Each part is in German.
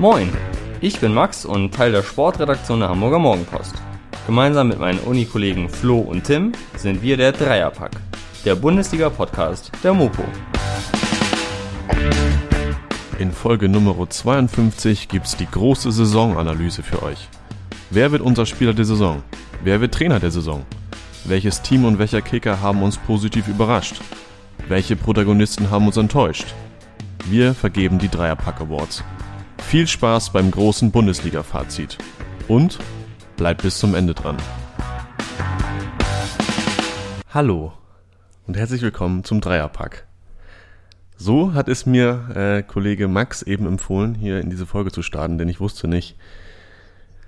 Moin, ich bin Max und Teil der Sportredaktion der Hamburger Morgenpost. Gemeinsam mit meinen Unikollegen Flo und Tim sind wir der Dreierpack, der Bundesliga-Podcast der Mopo. In Folge Nummer 52 gibt's die große Saisonanalyse für euch. Wer wird unser Spieler der Saison? Wer wird Trainer der Saison? Welches Team und welcher Kicker haben uns positiv überrascht? Welche Protagonisten haben uns enttäuscht? Wir vergeben die Dreierpack Awards. Viel Spaß beim großen Bundesliga-Fazit. Und bleibt bis zum Ende dran. Hallo und herzlich willkommen zum Dreierpack. So hat es mir äh, Kollege Max eben empfohlen, hier in diese Folge zu starten, denn ich wusste nicht,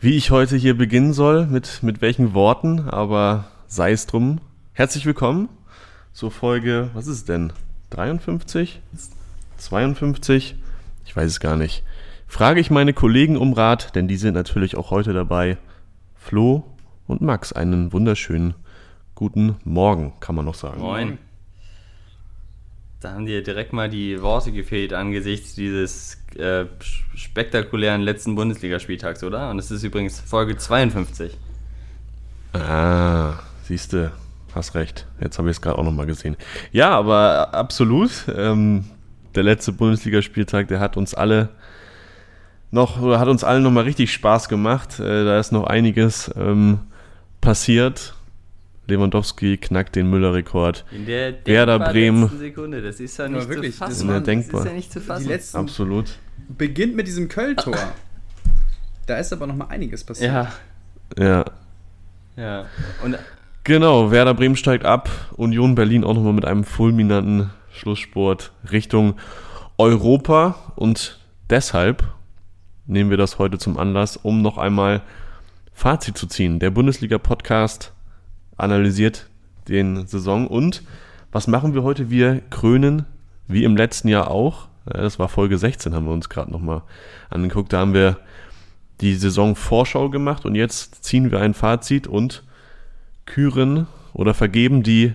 wie ich heute hier beginnen soll, mit, mit welchen Worten, aber sei es drum. Herzlich willkommen zur Folge, was ist es denn? 53? 52? Ich weiß es gar nicht. Frage ich meine Kollegen um Rat, denn die sind natürlich auch heute dabei. Flo und Max, einen wunderschönen guten Morgen, kann man noch sagen. Moin. Da haben dir direkt mal die Worte gefehlt angesichts dieses äh, spektakulären letzten Bundesligaspieltags, oder? Und es ist übrigens Folge 52. Ah, siehste, hast recht. Jetzt habe ich es gerade auch nochmal gesehen. Ja, aber absolut. Ähm, der letzte Bundesligaspieltag, der hat uns alle noch, hat uns allen nochmal richtig Spaß gemacht. Äh, da ist noch einiges ähm, passiert. Lewandowski knackt den Müller-Rekord. In der Werder Bremen. Sekunde, das ist ja nicht wirklich, zu das fassen. Waren- denkbar. Das ist ja nicht zu fassen. Absolut. beginnt mit diesem Köln-Tor. Da ist aber noch mal einiges passiert. ja, Ja. ja. Und Genau, Werder Bremen steigt ab. Union Berlin auch nochmal mit einem fulminanten Schlusssport Richtung Europa. Und deshalb nehmen wir das heute zum Anlass, um noch einmal Fazit zu ziehen. Der Bundesliga-Podcast analysiert den Saison. Und was machen wir heute? Wir krönen, wie im letzten Jahr auch, ja, das war Folge 16, haben wir uns gerade nochmal angeguckt. Da haben wir die Saisonvorschau gemacht und jetzt ziehen wir ein Fazit und küren oder vergeben die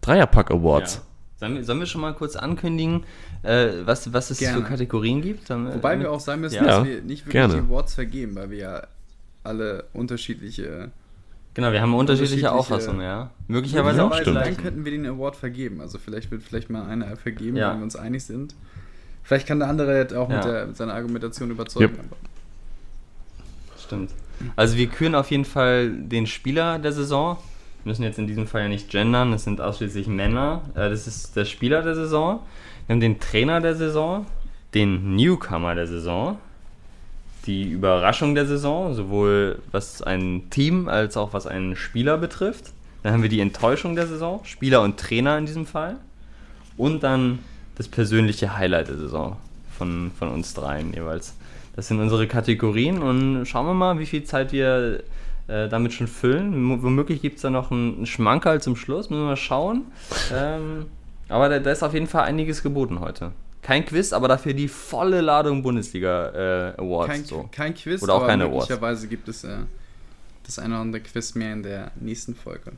Dreierpack Awards. Ja. Sollen, wir, sollen wir schon mal kurz ankündigen, äh, was, was es Gerne. für Kategorien gibt? Sollen Wobei wir auch sagen müssen, Ja. dass wir nicht wirklich gerne. die Awards vergeben, weil wir ja alle unterschiedliche. Genau, wir haben unterschiedliche unterschiedliche- Auffassungen, ja. Möglicherweise auch stimmt. dann könnten wir den Award vergeben. Also vielleicht wird vielleicht mal einer vergeben, Ja. wenn wir uns einig sind. Vielleicht kann der andere jetzt auch mit, Ja. der, mit seiner Argumentation überzeugen. Yep. Stimmt. Also wir küren auf jeden Fall den Spieler der Saison. Müssen jetzt in diesem Fall ja nicht gendern, es sind ausschließlich Männer. Äh, Das ist der Spieler der Saison. Wir haben den Trainer der Saison, den Newcomer der Saison, die Überraschung der Saison, sowohl was ein Team als auch was einen Spieler betrifft. Dann haben wir die Enttäuschung der Saison, Spieler und Trainer in diesem Fall. Und dann das persönliche Highlight der Saison von, von uns dreien jeweils. Das sind unsere Kategorien und schauen wir mal, wie viel Zeit wir äh, damit schon füllen. M womöglich gibt es da noch einen, einen Schmankerl zum Schluss, müssen wir mal schauen. Ähm, aber da, da ist auf jeden Fall einiges geboten heute. Kein Quiz, aber dafür die volle Ladung Bundesliga äh, Awards. Kein, so. kein Quiz, Oder auch aber keine Awards. möglicherweise gibt es äh, das eine oder andere Quiz mehr in der nächsten Folge.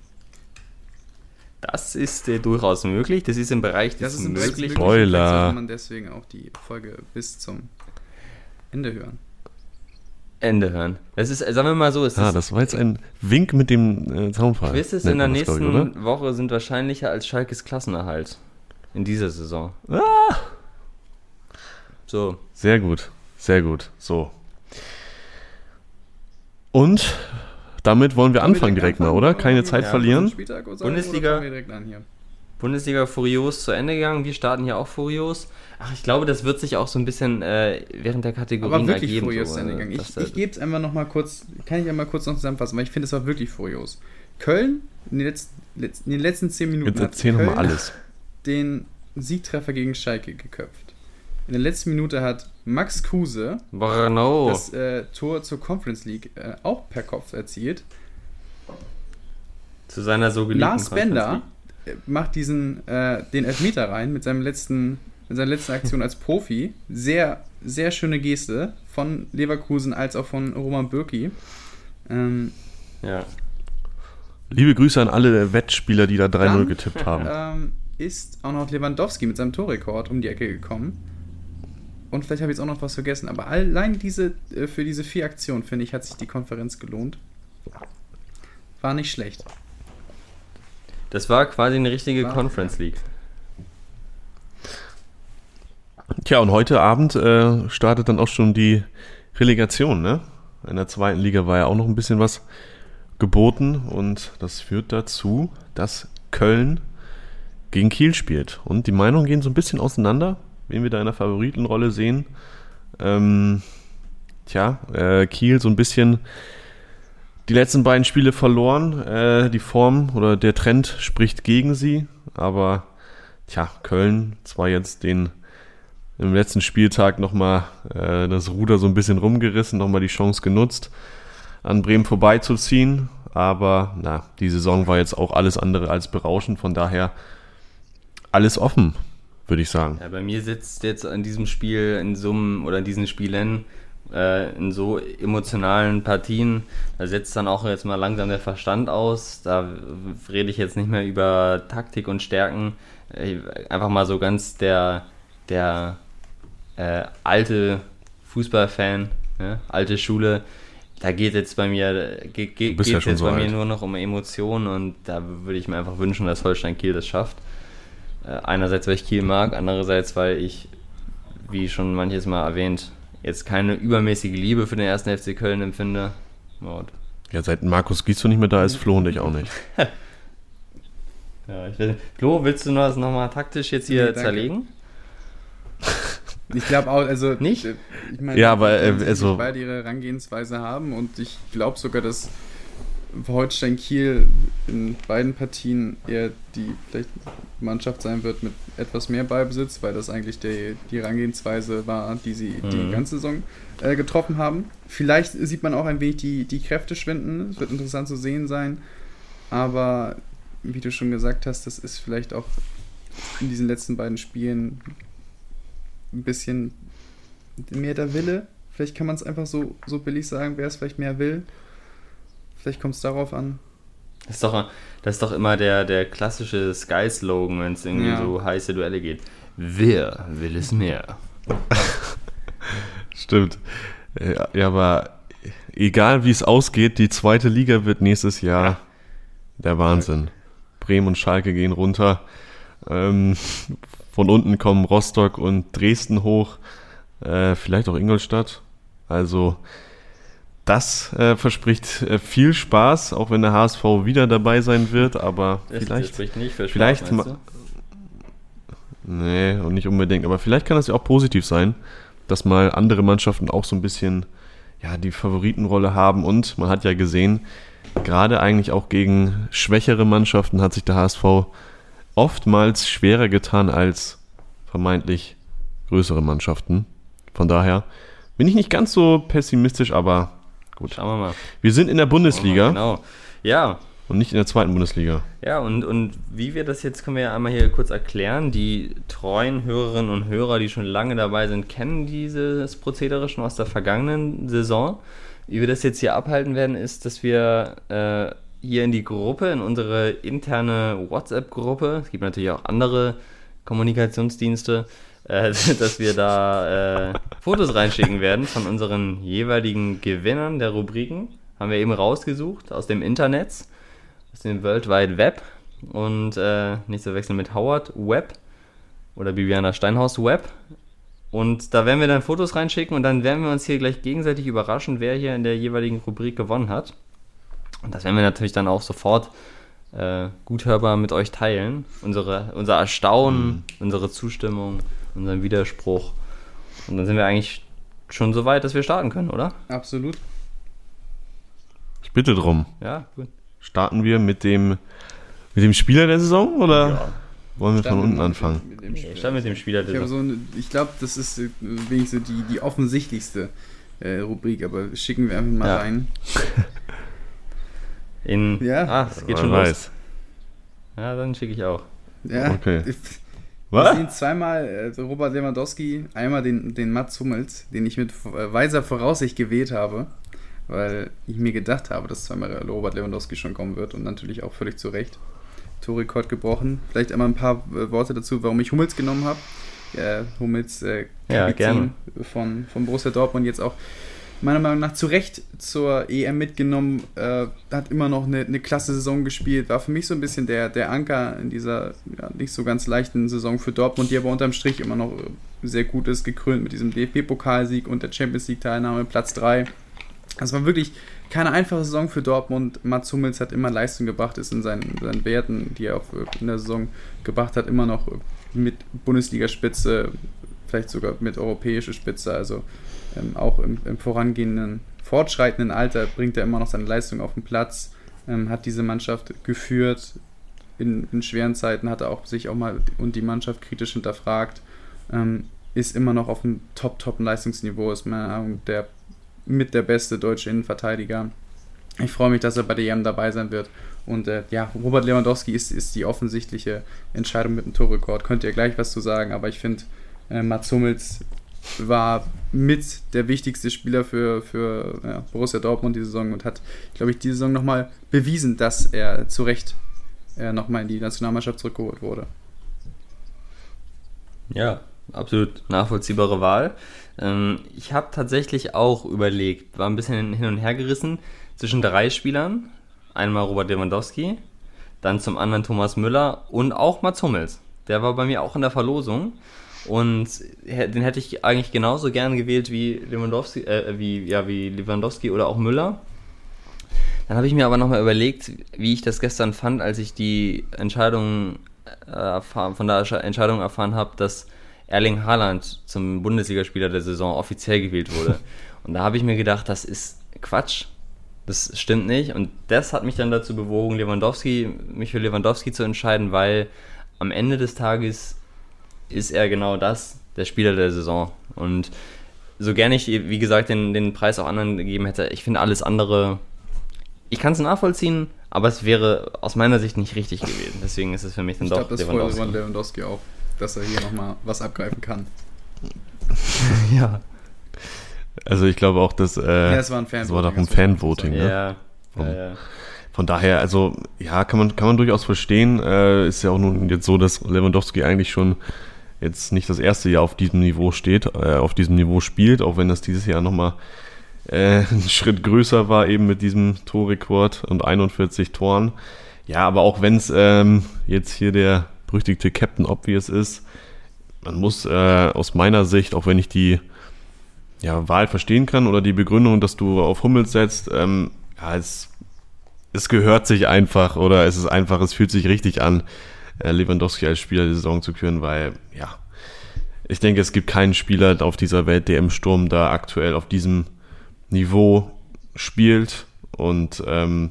Das ist äh, durchaus möglich. Das ist im Bereich Das des. Möglichen. Spoiler. Vielleicht sollte man deswegen auch die Folge bis zum Ende hören. Ende hören. Das ist, sagen wir mal so, es Ah, ist das war jetzt ein Wink mit dem äh, Zaunpfahl. Quizzes in der das, nächsten ich? Woche sind wahrscheinlicher als Schalkes Klassenerhalt. In dieser Saison. Ah! So. Sehr gut, sehr gut. So. Und damit wollen wir anfangen direkt mal, oder? Keine Zeit Ja, verlieren. Spieltag oder Bundesliga. Direkt? Bundesliga furios zu Ende gegangen. Wir starten hier auch furios. Ach, ich glaube, das wird sich auch so ein bisschen äh, während der Kategorien Aber wirklich ergeben. furios so, zu Ende äh, Ich, ich gebe es einfach noch mal kurz, kann ich einmal kurz noch zusammenfassen, weil ich finde, es war wirklich furios. Köln, in den letzten, in den letzten 10 Minuten Jetzt hat Köln alles. den Siegtreffer gegen Schalke geköpft. In der letzten Minute hat Max Kruse Brno. das äh, Tor zur Conference League äh, auch per Kopf erzielt. zu seiner so geliebten Lars Bender äh, macht diesen, äh, den Elfmeter rein mit, seinem letzten, mit seiner letzten Aktion als Profi. Sehr, sehr schöne Geste von Leverkusen als auch von Roman Bürki. Ähm. Ja. Liebe Grüße an alle Wettspieler, die da 3-0 Dann- getippt haben. ähm, ist auch noch Lewandowski mit seinem Torrekord um die Ecke gekommen. Und vielleicht habe ich jetzt auch noch was vergessen, aber allein diese, äh, für diese vier Aktionen, finde ich, hat sich die Konferenz gelohnt. War nicht schlecht. Das war quasi eine richtige War- Conference League. Tja, und heute Abend äh, startet dann auch schon die Relegation, ne? In der zweiten Liga war ja auch noch ein bisschen was geboten und das führt dazu, dass Köln gegen Kiel spielt. Und die Meinungen gehen so ein bisschen auseinander, wen wir da in der Favoritenrolle sehen. Ähm, tja, äh, Kiel so ein bisschen die letzten beiden Spiele verloren. Äh, die Form oder der Trend spricht gegen sie, aber tja, Köln zwar jetzt den im letzten Spieltag nochmal äh, das Ruder so ein bisschen rumgerissen, nochmal die Chance genutzt, an Bremen vorbeizuziehen. Aber na, die Saison war jetzt auch alles andere als berauschend, von daher alles offen, würde ich sagen. Ja, bei mir sitzt jetzt an diesem Spiel in einem, oder in diesen Spielen, äh, in so emotionalen Partien, da setzt dann auch jetzt mal langsam der Verstand aus. Da rede ich jetzt nicht mehr über Taktik und Stärken. Äh, einfach mal so ganz der, der äh, alte Fußballfan, ne? alte Schule. Da geht jetzt bei mir, geht, geht, bist ja jetzt so bei mir alt. nur noch um Emotionen und da würde ich mir einfach wünschen, dass Holstein Kiel das schafft. Äh, Einerseits, weil ich Kiel mag, andererseits, weil ich, wie schon manches Mal erwähnt, jetzt keine übermäßige Liebe für den ersten FC Köln empfinde. Und, Ja, seit Markus Gies nicht mehr da ist, Flo und ich auch nicht. ja, ich nicht. Flo, willst du das nochmal taktisch jetzt hier Nee, zerlegen? Ich glaube auch, also. Nicht? äh, Ich meine, Ja, aber, die äh, also- beide ihre Herangehensweise haben und ich glaube sogar, dass Holstein Kiel in beiden Partien eher die vielleicht Mannschaft sein wird mit etwas mehr Ballbesitz, weil das eigentlich die, die Herangehensweise war, die sie die Mhm. ganze Saison äh, getroffen haben. Vielleicht sieht man auch ein wenig die, die Kräfte schwinden. Es wird interessant zu sehen sein. Aber wie du schon gesagt hast, das ist vielleicht auch in diesen letzten beiden Spielen ein bisschen mehr der Wille. Vielleicht kann man es einfach so, so billig sagen, wer es vielleicht mehr will. Vielleicht kommt es darauf an. Das ist doch, das ist doch immer der, der klassische Sky-Slogan, wenn es irgendwie Ja. so heiße Duelle geht. Wer will es mehr? Stimmt. Ja, ja, aber egal wie es ausgeht, die zweite Liga wird nächstes Jahr der Wahnsinn. Bremen und Schalke gehen runter. Ähm, von unten kommen Rostock und Dresden hoch. Äh, vielleicht auch Ingolstadt. Also das äh, verspricht äh, viel Spaß, auch wenn der HSV wieder dabei sein wird, aber Das, vielleicht spricht nicht für Spaß, vielleicht? Nee, und nicht unbedingt. Aber vielleicht kann das ja auch positiv sein, dass mal andere Mannschaften auch so ein bisschen ja, die Favoritenrolle haben. Und man hat ja gesehen, gerade eigentlich auch gegen schwächere Mannschaften hat sich der HSV oftmals schwerer getan als vermeintlich größere Mannschaften. Von daher bin ich nicht ganz so pessimistisch, aber gut. Schauen wir mal. Wir sind in der Bundesliga Genau. Ja, und nicht in der zweiten Bundesliga. Ja, und, und wie wir das jetzt, können wir ja einmal hier kurz erklären. Die treuen Hörerinnen und Hörer, die schon lange dabei sind, kennen dieses Prozedere schon aus der vergangenen Saison. Wie wir das jetzt hier abhalten werden, ist, dass wir äh, hier in die Gruppe, in unsere interne WhatsApp-Gruppe, es gibt natürlich auch andere Kommunikationsdienste, äh, dass wir da äh, Fotos reinschicken werden von unseren jeweiligen Gewinnern der Rubriken. Haben wir eben rausgesucht aus dem Internet aus dem World Wide Web und äh, nicht zu wechseln mit Howard Web oder Bibiana Steinhaus Web. Und da werden wir dann Fotos reinschicken und dann werden wir uns hier gleich gegenseitig überraschen, wer hier in der jeweiligen Rubrik gewonnen hat. Und das werden wir natürlich dann auch sofort äh, gut hörbar mit euch teilen. Unsere, unser Erstaunen, unsere Zustimmung, unseren Widerspruch. Und dann sind wir eigentlich schon so weit, dass wir starten können, oder? Absolut. Ich bitte drum. Ja, gut. Starten wir mit dem, mit dem Spieler der Saison oder Ja. wollen wir von Starten unten mit- anfangen? mit dem Spiel. Ich starte mit dem Spieler Ich, der habe so eine- ich glaube, das ist äh, wenigstens die, die offensichtlichste äh, Rubrik, aber schicken wir einfach mal Ja. rein. In, Ja. Ah, es geht Wer schon los. weiß. Ja, dann schicke ich auch. Ja, Okay. Wir Was? sehen zweimal äh, Robert Lewandowski, einmal den, den Mats Hummels, den ich mit äh, weiser Voraussicht gewählt habe, weil ich mir gedacht habe, dass zweimal Robert Lewandowski schon kommen wird und natürlich auch völlig zu Recht. Torrekord gebrochen. Vielleicht einmal ein paar äh, Worte dazu, warum ich Hummels genommen habe. Äh, Hummels, äh, Ja, Kapitän, gerne. von, von Borussia Dortmund jetzt auch meiner Meinung nach zu Recht zur EM mitgenommen, äh, hat immer noch eine, eine klasse Saison gespielt, war für mich so ein bisschen der, der Anker in dieser ja, nicht so ganz leichten Saison für Dortmund, die aber unterm Strich immer noch sehr gut ist, gekrönt mit diesem DFB-Pokalsieg und der Champions League-Teilnahme, Platz 3. Das war wirklich keine einfache Saison für Dortmund. Mats Hummels hat immer Leistung gebracht, ist in seinen, seinen Werten, die er auch in der Saison gebracht hat, immer noch mit Bundesligaspitze, vielleicht sogar mit europäischer Spitze. Also ähm, auch im, im, vorangehenden, fortschreitenden Alter bringt er immer noch seine Leistung auf den Platz, ähm, hat diese Mannschaft geführt. In, in, schweren Zeiten hat er auch sich auch mal und die Mannschaft kritisch hinterfragt. Ähm, ist immer noch auf einem Top-Top-Leistungsniveau, ist meiner Meinung der mit der beste deutsche Innenverteidiger. Ich freue mich, dass er bei der EM dabei sein wird. Und äh, ja, Robert Lewandowski ist, ist die offensichtliche Entscheidung mit dem Torrekord. Könnt ihr gleich was zu sagen, aber ich finde, äh, Mats Hummels war mit der wichtigste Spieler für, für ja, Borussia Dortmund die Saison und hat, glaube ich, diese Saison nochmal bewiesen, dass er zu Recht äh, nochmal in die Nationalmannschaft zurückgeholt wurde. Ja, absolut nachvollziehbare Wahl. Ähm, ich habe tatsächlich auch überlegt, war ein bisschen hin und her gerissen zwischen drei Spielern. Einmal Robert Lewandowski, dann zum anderen Thomas Müller und auch Mats Hummels. Der war bei mir auch in der Verlosung. Und den hätte ich eigentlich genauso gern gewählt wie Lewandowski, äh, wie, ja, wie Lewandowski oder auch Müller. Dann habe ich mir aber nochmal überlegt, wie ich das gestern fand, als ich die Entscheidung äh, von der Entscheidung erfahren habe, dass Erling Haaland zum Bundesligaspieler der Saison offiziell gewählt wurde. Und da habe ich mir gedacht, das ist Quatsch. Das stimmt nicht. Und das hat mich dann dazu bewogen, Lewandowski, mich für Lewandowski zu entscheiden, weil am Ende des Tages ist er genau das, der Spieler der Saison. Und so gerne ich, wie gesagt, den, den Preis auch anderen gegeben hätte, ich finde alles andere, ich kann es nachvollziehen, aber es wäre aus meiner Sicht nicht richtig gewesen. Deswegen ist es für mich dann ich doch glaub, das Lewandowski. Das Lewandowski auch, dass er hier nochmal was abgreifen kann. ja. Also ich glaube auch, dass äh, ja, es war, ein Fan war doch ein Fanvoting. Ne? Ja. Von, ja, ja. von daher, also ja, kann man, kann man durchaus verstehen. Äh, ist ja auch nun jetzt so, dass Lewandowski eigentlich schon jetzt nicht das erste Jahr auf diesem Niveau steht, äh, auf diesem Niveau spielt, auch wenn das dieses Jahr nochmal äh, ein Schritt größer war, eben mit diesem Torrekord und 41 Toren. Ja, aber auch wenn es ähm, jetzt hier der berüchtigte Captain Obvious ist, man muss äh, aus meiner Sicht, auch wenn ich die ja, Wahl verstehen kann oder die Begründung, dass du auf Hummels setzt, ähm, ja, es, es gehört sich einfach oder es ist einfach, es fühlt sich richtig an, Lewandowski als Spieler der Saison zu küren, weil, ja, ich denke, es gibt keinen Spieler auf dieser Welt, der im Sturm da aktuell auf diesem Niveau spielt. Und ähm,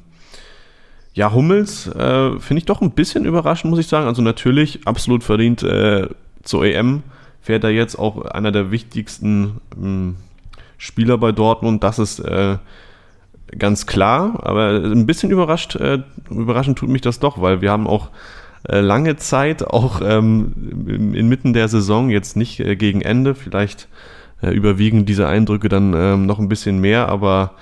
ja, Hummels äh, finde ich doch ein bisschen überraschend, muss ich sagen. Also natürlich absolut verdient äh, zur EM fährt er jetzt auch einer der wichtigsten ähm, Spieler bei Dortmund. Das ist äh, ganz klar, aber ein bisschen überrascht, äh, überraschend tut mich das doch, weil wir haben auch äh, lange Zeit, auch ähm, inmitten der Saison, jetzt nicht äh, gegen Ende, vielleicht äh, überwiegen diese Eindrücke dann ähm, noch ein bisschen mehr, aber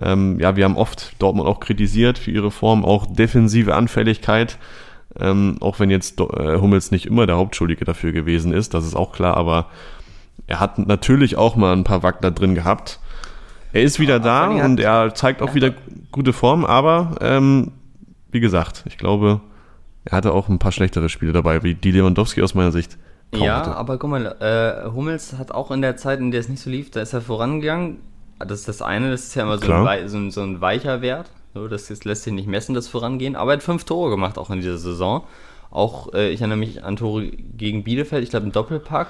ähm, ja, wir haben oft Dortmund auch kritisiert für ihre Form, auch defensive Anfälligkeit, ähm, auch wenn jetzt äh, Hummels nicht immer der Hauptschuldige dafür gewesen ist, das ist auch klar, aber er hat natürlich auch mal ein paar Wackler drin gehabt. Er ist wieder da und er zeigt auch wieder gute Form, aber ähm, wie gesagt, ich glaube, er hatte auch ein paar schlechtere Spiele dabei, wie die Lewandowski aus meiner Sicht. Ja, hatte. aber guck mal, äh, Hummels hat auch in der Zeit, in der es nicht so lief, da ist er vorangegangen. Das ist das eine, das ist ja immer so, ein, so, ein, so ein, weicher Wert. So, das, lässt sich nicht messen, das Vorangehen. Aber er hat fünf Tore gemacht, auch in dieser Saison. Auch, äh, ich erinnere mich an Tore gegen Bielefeld, ich glaube, ein Doppelpack.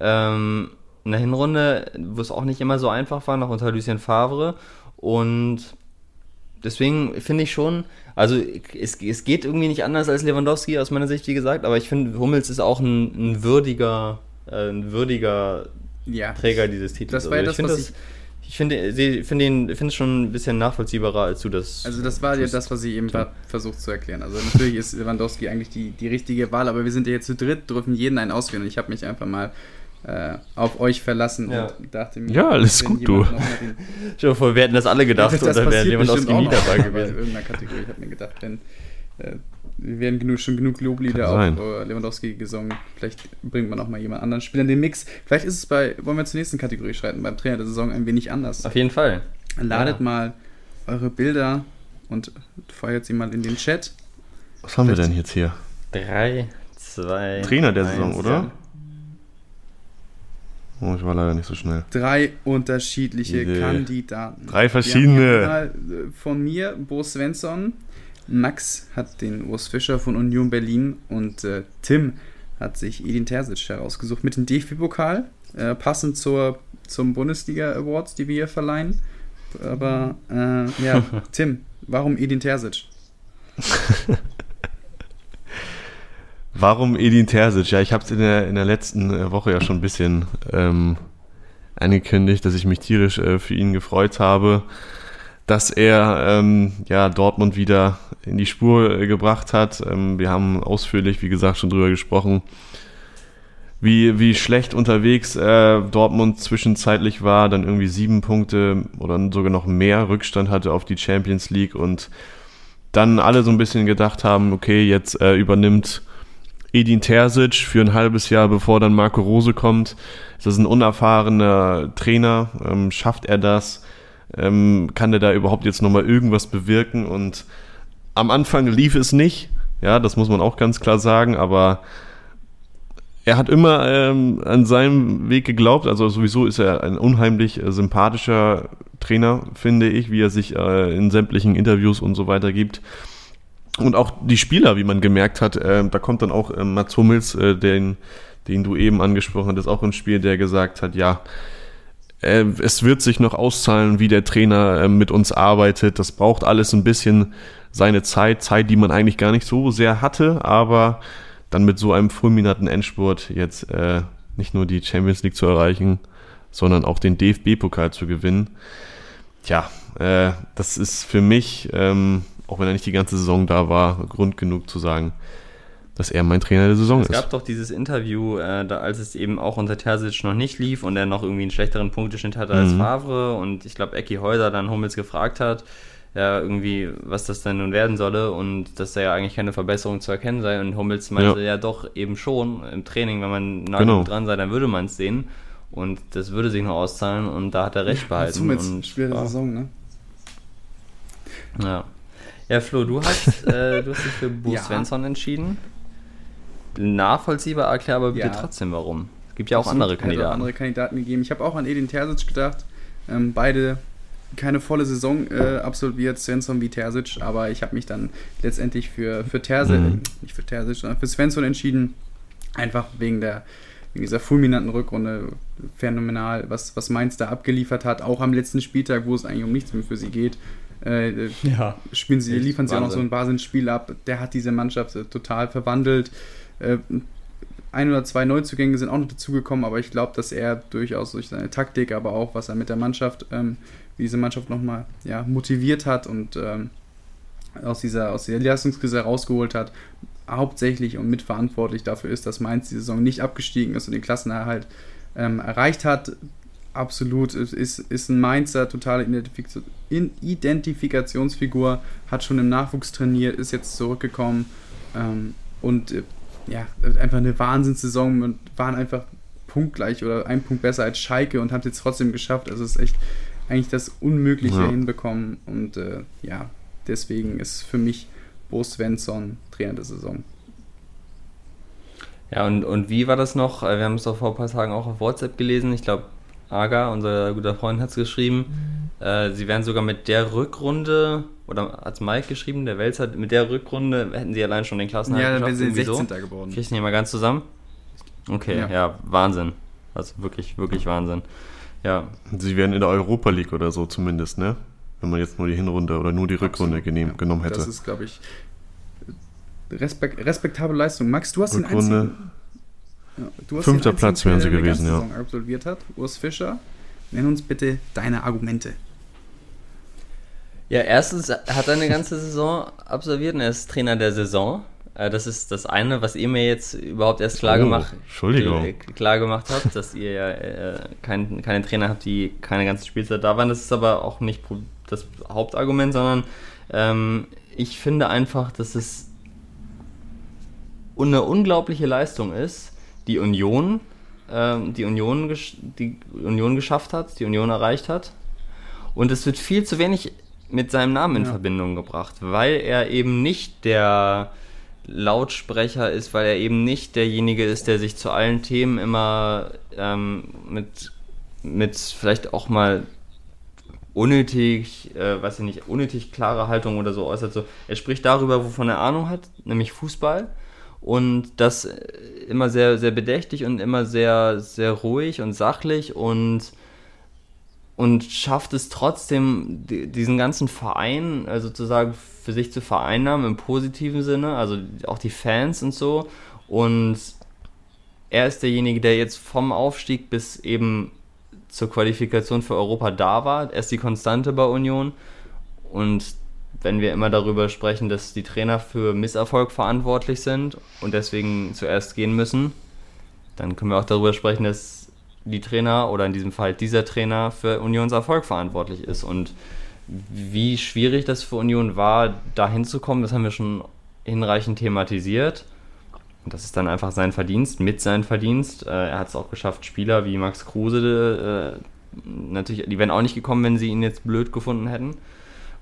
Ähm, in der Hinrunde, wo es auch nicht immer so einfach war, noch unter Lucien Favre. Und deswegen finde ich schon, also es, es geht irgendwie nicht anders als Lewandowski aus meiner Sicht, wie gesagt, aber ich finde, Hummels ist auch ein, ein würdiger, äh, ein würdiger ja, Träger dieses Titels. Das war ja also das, was ich, ich finde finde ihn finde es schon ein bisschen nachvollziehbarer als du das. Also das war ja das, was ich eben versucht zu erklären. Also natürlich ist Lewandowski eigentlich die, die richtige Wahl, aber wir sind ja jetzt zu dritt, dürfen jeden einen auswählen. Und ich habe mich einfach mal äh, auf euch verlassen ja. und dachte mir, ja, alles gut, du. Schon vor, wir hätten das alle gedacht das, das und dann wäre jemand aus nie dabei gewesen. In irgendeiner Kategorie. Ich habe mir gedacht, wenn äh, wir werden genug, schon genug Loblieder auf äh, Lewandowski gesungen. Vielleicht bringt man auch mal jemand anderen Spieler in den Mix. Vielleicht ist es bei, wollen wir zur nächsten Kategorie schreiten, beim Trainer der Saison ein wenig anders. Auf jeden Fall. Ladet Ja. mal eure Bilder und feuert sie mal in den Chat. Was haben wir Vielleicht- denn jetzt hier? 3, 2. Trainer der Saison, oder? Oh, ich war leider nicht so schnell. Drei unterschiedliche Idee. Kandidaten. Drei verschiedene. äh, von mir, Bo Svensson. Max hat den Urs Fischer von Union Berlin und äh, Tim hat sich Edin Terzic herausgesucht mit dem DFB-Pokal, äh, passend zur, zum Bundesliga-Awards, die wir hier verleihen. Aber äh, ja, Tim, warum Edin Terzic? Warum Edin Terzic? Ja, ich habe es in der, in der letzten äh, Woche ja schon ein bisschen ähm, angekündigt, dass ich mich tierisch äh, für ihn gefreut habe, dass er ähm, ja, Dortmund wieder in die Spur äh, gebracht hat. Ähm, wir haben ausführlich, wie gesagt, schon drüber gesprochen, wie, wie schlecht unterwegs äh, Dortmund zwischenzeitlich war, dann irgendwie sieben Punkte oder sogar noch mehr Rückstand hatte auf die Champions League und dann alle so ein bisschen gedacht haben, okay, jetzt äh, übernimmt Edin Terzic für ein halbes Jahr, bevor dann Marco Rose kommt. Ist das ein unerfahrener Trainer? Ähm, schafft er das? Ähm, kann er da überhaupt jetzt nochmal irgendwas bewirken? Und am Anfang lief es nicht, ja, das muss man auch ganz klar sagen, aber er hat immer ähm, an seinem Weg geglaubt, also sowieso ist er ein unheimlich äh, sympathischer Trainer, finde ich, wie er sich äh, in sämtlichen Interviews und so weiter gibt. Und auch die Spieler, wie man gemerkt hat, äh, da kommt dann auch äh, Mats Hummels, äh, den, den du eben angesprochen hattest, auch ins Spiel, der gesagt hat, ja, äh, es wird sich noch auszahlen, wie der Trainer äh, mit uns arbeitet. Das braucht alles ein bisschen seine Zeit, Zeit, die man eigentlich gar nicht so sehr hatte, aber dann mit so einem fulminanten Endspurt jetzt äh, nicht nur die Champions League zu erreichen, sondern auch den DFB-Pokal zu gewinnen. Tja, das ist für mich, ähm, auch wenn er nicht die ganze Saison da war, Grund genug zu sagen, dass er mein Trainer der Saison Es ist. gab doch dieses Interview, äh, da, als es eben auch unter Terzic noch nicht lief und er noch irgendwie einen schlechteren Punkteschnitt hatte als Mhm. Favre und ich glaube, Ecki Häuser dann Hummels gefragt hat, ja, irgendwie, was das denn nun werden solle und dass da ja eigentlich keine Verbesserung zu erkennen sei und Hummels meinte ja, doch eben schon im Training, wenn man nah Genau. genug dran sei, dann würde man es sehen und das würde sich noch auszahlen und da hat er recht behalten. Hummels, und, Spieler der ja. Saison, ne? Ja. Ja, Flo, du hast, äh, du hast dich für Bo Ja. Svensson entschieden. Nachvollziehbar, erklär aber bitte Ja. trotzdem warum. Es gibt ja auch andere auch Kandidaten. andere Kandidaten gegeben. Ich habe auch an Edin Terzic gedacht. Ähm, beide keine volle Saison äh, absolviert, Svensson wie Terzic, aber ich habe mich dann letztendlich für, für Terzic, Mhm. nicht für Terzic, sondern für Svensson entschieden. Einfach wegen der wegen dieser fulminanten Rückrunde phänomenal, was, was Mainz da abgeliefert hat, auch am letzten Spieltag, wo es eigentlich um nichts mehr für sie geht. Äh, Ja. spielen sie, liefern sie auch noch so ein Wahnsinnsspiel ab. Der hat diese Mannschaft äh, total verwandelt. Äh, ein oder zwei Neuzugänge sind auch noch dazugekommen, aber ich glaube, dass er durchaus durch seine Taktik, aber auch was er mit der Mannschaft, ähm, wie diese Mannschaft nochmal ja, motiviert hat und ähm, aus dieser, aus dieser Leistungskrise herausgeholt hat, hauptsächlich und mitverantwortlich dafür ist, dass Mainz die Saison nicht abgestiegen ist und den Klassenerhalt ähm, erreicht hat. Absolut, es ist, ist ein Mainzer, totale Identifikationsfigur, hat schon im Nachwuchs trainiert, ist jetzt zurückgekommen ähm, und äh, ja, einfach eine Wahnsinnssaison und waren einfach punktgleich oder ein Punkt besser als Schalke und haben es jetzt trotzdem geschafft. Also es ist echt eigentlich das Unmögliche Ja. hinbekommen und äh, ja, deswegen ist für mich Bo Svensson Trainer der Saison. Ja, und, und wie war das noch? Äh, Wir haben es doch vor ein paar Tagen auch auf WhatsApp gelesen. Ich glaube, Aga, unser guter Freund, hat es geschrieben. Äh, sie wären sogar mit der Rückrunde, oder hat Mike geschrieben, der Wels hat, mit der Rückrunde hätten sie allein schon den Klassenerhalt Ja, dann wären sie irgendwie 16. geworden. Kriegst du nicht mal ganz zusammen? Okay, Ja. ja. Wahnsinn. Also wirklich, wirklich Wahnsinn. Ja, Sie wären in der Europa League oder so zumindest, ne? Wenn man jetzt nur die Hinrunde oder nur die Rückrunde genehm, ja. genommen hätte. Das ist, glaube ich, respekt, respektable Leistung. Max, du hast den Rückrunde. einzigen. Ja, du hast Fünfter Platz wären sie der gewesen, ja. Saison absolviert hat. Urs Fischer. Nenn uns bitte deine Argumente. Ja, erstens hat er eine ganze Saison absolviert und er ist Trainer der Saison. Äh, Das ist das eine, was ihr mir jetzt überhaupt erst klar Oh, gemacht, Entschuldigung. äh, klar gemacht habt, dass ihr ja äh, kein, keine Trainer habt, die keine ganze Spielzeit da waren. Das ist aber auch nicht das Hauptargument, sondern ähm, ich finde einfach, dass es eine unglaubliche Leistung ist, die Union, ähm, die, Union die Union geschafft hat, die Union erreicht hat. Und es wird viel zu wenig mit seinem Namen in ja. Verbindung gebracht, weil er eben nicht der Lautsprecher ist, weil er eben nicht derjenige ist, der sich zu allen Themen immer ähm, mit, mit vielleicht auch mal unnötig, äh, weiß ich nicht, unnötig klare Haltung oder so äußert. So, er spricht darüber, wovon er Ahnung hat, nämlich Fußball. Und das immer sehr, sehr bedächtig und immer sehr, sehr ruhig und sachlich und und schafft es trotzdem, diesen ganzen Verein äh, sozusagen für sich zu vereinnahmen im positiven Sinne, also auch die Fans und so. Und er ist derjenige, der jetzt vom Aufstieg bis eben zur Qualifikation für Europa da war. Er ist die Konstante bei Union. Und wenn wir immer darüber sprechen, dass die Trainer für Misserfolg verantwortlich sind und deswegen zuerst gehen müssen, dann können wir auch darüber sprechen, dass die Trainer oder in diesem Fall dieser Trainer für Unions Erfolg verantwortlich ist. Und wie schwierig das für Union war, da hinzukommen, das haben wir schon hinreichend thematisiert. Und das ist dann einfach sein Verdienst, mit seinem Verdienst. Äh, er hat es auch geschafft, Spieler wie Max Kruse, äh, natürlich, die wären auch nicht gekommen, wenn sie ihn jetzt blöd gefunden hätten.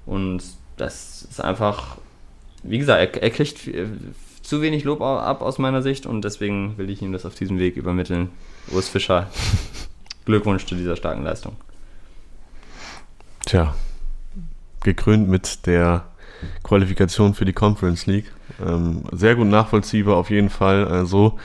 Und das ist einfach, wie gesagt, er, er kriegt zu wenig Lob ab aus meiner Sicht und deswegen will ich ihm das auf diesem Weg übermitteln. Urs Fischer, Glückwunsch zu dieser starken Leistung. Tja, gekrönt mit der Qualifikation für die Conference League. Ähm, sehr gut nachvollziehbar auf jeden Fall. Also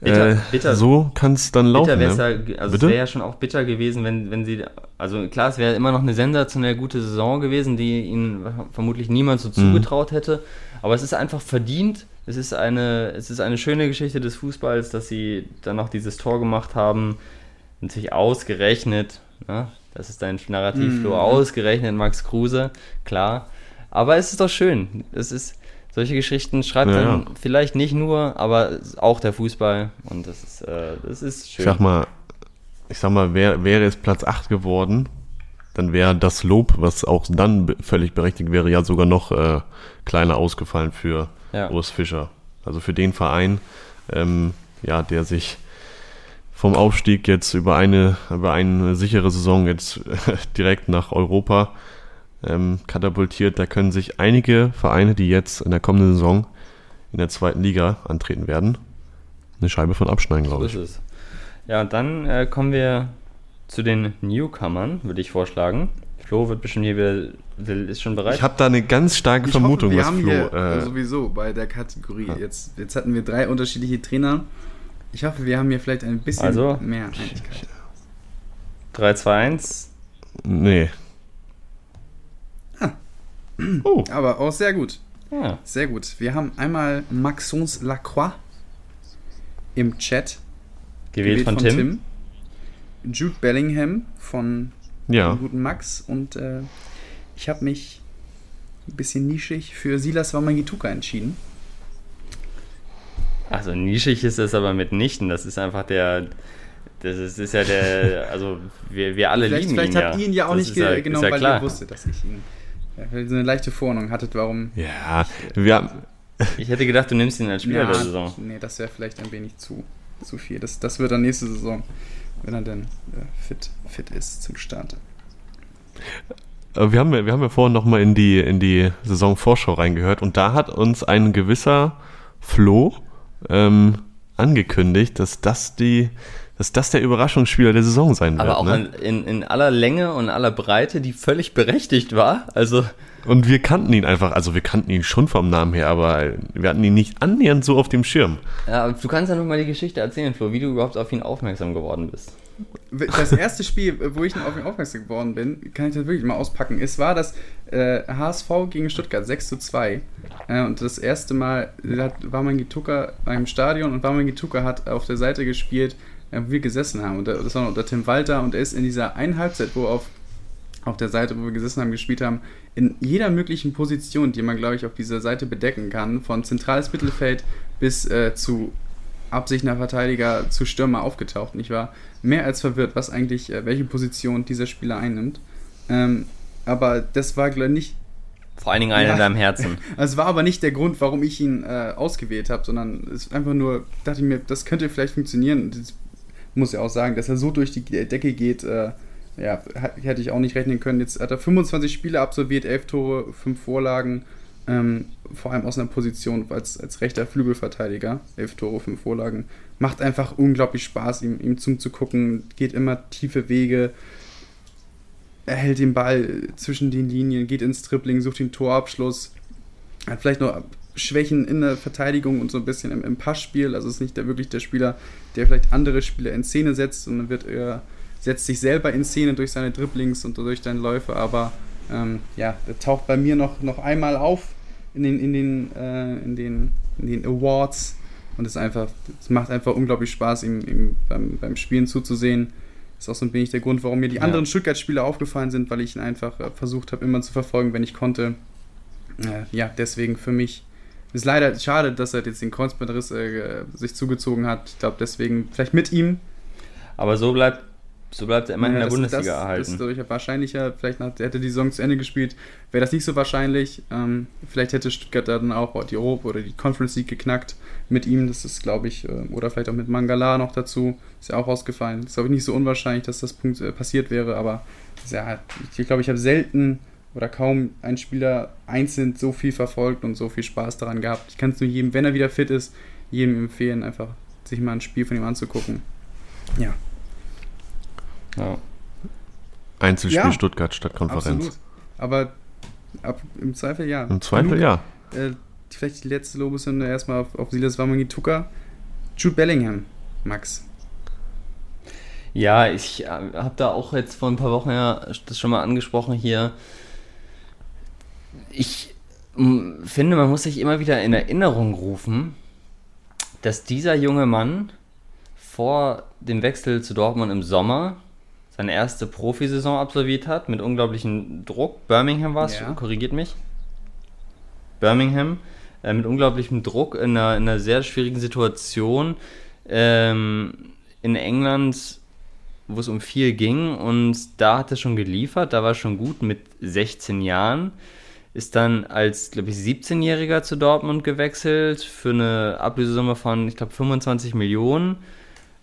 bitter, äh, bitter, so kann es dann laufen. Bitter ne? ja, also es wäre ja schon auch bitter gewesen, wenn, wenn sie, also klar, es wäre immer noch eine sensationell gute Saison gewesen, die ihnen vermutlich niemand so mhm. zugetraut hätte. Aber es ist einfach verdient, es ist eine, es ist eine schöne Geschichte des Fußballs, dass sie dann noch dieses Tor gemacht haben. Natürlich ausgerechnet, ne? das ist dein Narrativ, mhm. Ausgerechnet Max Kruse, klar. Aber es ist doch schön. Es ist, solche Geschichten schreibt ja, dann ja. vielleicht nicht nur, aber auch der Fußball. Und das ist, äh, das ist schön. Ich sag mal, ich sag mal, wär, wäre es Platz 8 geworden, dann wäre das Lob, was auch dann völlig berechtigt wäre, ja sogar noch äh, kleiner ausgefallen für ja. Urs Fischer. Also für den Verein, ähm, ja, der sich vom Aufstieg jetzt über eine, über eine sichere Saison jetzt direkt nach Europa ähm, katapultiert. Da können sich einige Vereine, die jetzt in der kommenden Saison in der zweiten Liga antreten werden, eine Scheibe von abschneiden, glaube ich. So ist es. Ja, und dann äh, kommen wir zu den Newcomern, würde ich vorschlagen. Flo wird bestimmt hier wieder, ist schon bereit. Ich habe da eine ganz starke ich Vermutung, hoffe, wir was haben Flo. Hier, äh, sowieso bei der Kategorie. Ja. Jetzt, jetzt hatten wir drei unterschiedliche Trainer. Ich hoffe, wir haben hier vielleicht ein bisschen also, mehr Einigkeit. 3, 2, 1. Nee. Oh. Aber auch sehr gut. Ja. Sehr gut. Wir haben einmal Maxence Lacroix im Chat. Gewählt, gewählt von, von Tim. Tim. Jude Bellingham von ja. guten Max. Und äh, ich habe mich ein bisschen nischig für Silas Wamangituka entschieden. Also nischig ist es aber mitnichten. Das ist einfach der. Das ist, ist ja der. Also wir, wir alle vielleicht, lieben vielleicht ihn. Vielleicht habt ihr ihn ja auch das nicht ja, genommen, ja weil ihr wusstet, dass ich ihn. Ja, weil ihr so eine leichte Vornung hattet, warum. Ja, wir haben. Ich hätte gedacht, du nimmst ihn als Spieler ja, der Saison. Nee, das wäre vielleicht ein wenig zu, zu viel. Das, das wird dann nächste Saison wenn er denn äh, fit, fit ist zum Start. Äh, wir haben, wir haben ja vorhin nochmal in die, in die Saisonvorschau reingehört und da hat uns ein gewisser Flo ähm, angekündigt, dass das die, dass das der Überraschungsspieler der Saison sein wird. Aber auch ne? in, in aller Länge und aller Breite, die völlig berechtigt war. Also und wir kannten ihn einfach, also wir kannten ihn schon vom Namen her, aber wir hatten ihn nicht annähernd so auf dem Schirm. Ja, du kannst ja nochmal die Geschichte erzählen, Flo, wie du überhaupt auf ihn aufmerksam geworden bist. Das erste Spiel, wo ich auf ihn aufmerksam geworden bin, kann ich das wirklich mal auspacken. Es war das äh, HSV gegen Stuttgart 6 zu 2. Äh, und das erste Mal hat, war mein Gituka beim Stadion und war mein Gituka hat auf der Seite gespielt, wir gesessen haben. Und das war noch unter Tim Walter und er ist in dieser einen Halbzeit, wo auf auf der Seite, wo wir gesessen haben, gespielt haben, in jeder möglichen Position, die man, glaube ich, auf dieser Seite bedecken kann, von zentrales Mittelfeld bis äh, zu absichtender Verteidiger zu Stürmer aufgetaucht. Und ich war mehr als verwirrt, was eigentlich, äh, welche Position dieser Spieler einnimmt. Ähm, aber das war, glaube ich, nicht Vor allen Dingen einer Ja. in deinem Herzen. Also es war aber nicht der Grund, warum ich ihn äh, ausgewählt habe, sondern es ist einfach nur, dachte ich mir, das könnte vielleicht funktionieren. Und muss ja auch sagen, dass er so durch die Decke geht, äh, ja, hätte ich auch nicht rechnen können. Jetzt hat er 25 Spiele absolviert, 11 Tore, 5 Vorlagen, ähm, vor allem aus einer Position als, als rechter Flügelverteidiger, 11 Tore, 5 Vorlagen. Macht einfach unglaublich Spaß, ihm, ihm zuzugucken, geht immer tiefe Wege, er hält den Ball zwischen den Linien, geht ins Tripling, sucht den Torabschluss, hat vielleicht noch Schwächen in der Verteidigung und so ein bisschen im, im Passspiel. Also ist nicht der, wirklich der Spieler, der vielleicht andere Spieler in Szene setzt, sondern wird er setzt sich selber in Szene durch seine Dribblings und durch seine Läufe. Aber ähm, ja, der taucht bei mir noch, noch einmal auf in den, in den, äh, in den, in den Awards. Und es ist einfach, es macht einfach unglaublich Spaß, ihm, ihm beim, beim Spielen zuzusehen. ist auch so ein wenig der Grund, warum mir die Ja. anderen Stuttgart-Spieler aufgefallen sind, weil ich ihn einfach äh, versucht habe, immer zu verfolgen, wenn ich konnte. Äh, ja, deswegen für mich ist leider schade, dass er jetzt den Kreuzbandriss äh, sich zugezogen hat. Ich glaube, deswegen vielleicht mit ihm. Aber so bleibt, so bleibt er immerhin in Ja, der das- Bundesliga das, erhalten. Das ist dadurch wahrscheinlicher. Vielleicht nach, hätte die Saison zu Ende gespielt, wäre das nicht so wahrscheinlich. Ähm, vielleicht hätte Stuttgart dann auch die Europa oder die Conference League geknackt mit ihm. Das ist, glaube ich, äh, oder vielleicht auch mit Mangala noch dazu. Ist ja auch ausgefallen. Ist, glaube ich, nicht so unwahrscheinlich, dass das Punkt äh, passiert wäre. Aber ist ja, ich glaube, ich habe selten oder kaum einen Spieler einzeln so viel verfolgt und so viel Spaß daran gehabt. Ich kann es nur jedem, wenn er wieder fit ist, jedem empfehlen, einfach sich mal ein Spiel von ihm anzugucken. Ja. ja. Einzelspiel Ja, Stuttgart statt Konferenz. Absolut. Aber ab, im Zweifel ja. Im Zweifel Genug, ja. Äh, vielleicht die letzte Lobeshymne erstmal auf, auf Silas Wamangituka. Jude Bellingham, Max. Ja, ich äh, habe da auch jetzt vor ein paar Wochen ja das schon mal angesprochen hier. Ich m, finde, man muss sich immer wieder in Erinnerung rufen, dass dieser junge Mann vor dem Wechsel zu Dortmund im Sommer seine erste Profisaison absolviert hat, mit unglaublichem Druck. Birmingham war es, Ja. korrigiert mich. Birmingham, äh, mit unglaublichem Druck in einer, in einer sehr schwierigen Situation ähm, in England, wo es um viel ging und da hat er schon geliefert, da war er schon gut mit 16 Jahren. Ist dann als, glaube ich, 17-Jähriger zu Dortmund gewechselt für eine Ablösesumme von, ich glaube, 25 Millionen.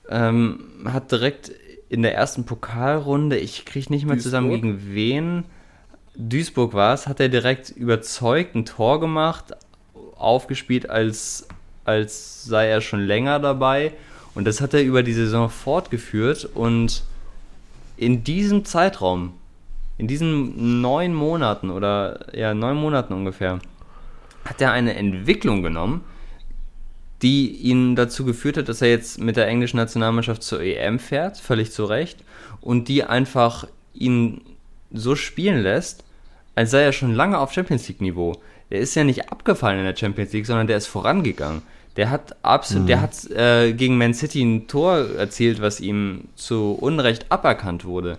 Ähm, hat direkt in der ersten Pokalrunde, ich kriege nicht mehr zusammen Duisburg? gegen wen, Duisburg war es, hat er direkt überzeugt ein Tor gemacht, aufgespielt, als, als sei er schon länger dabei. Und das hat er über die Saison fortgeführt. Und in diesem Zeitraum, in diesen neun Monaten oder ja, neun Monaten ungefähr, hat er eine Entwicklung genommen, die ihn dazu geführt hat, dass er jetzt mit der englischen Nationalmannschaft zur EM fährt, völlig zu Recht, und die einfach ihn so spielen lässt, als sei er schon lange auf Champions League Niveau. Der ist ja nicht abgefallen in der Champions League, sondern der ist vorangegangen. Der hat absolut, der hat äh, gegen Man City ein Tor erzielt, was ihm zu Unrecht aberkannt wurde.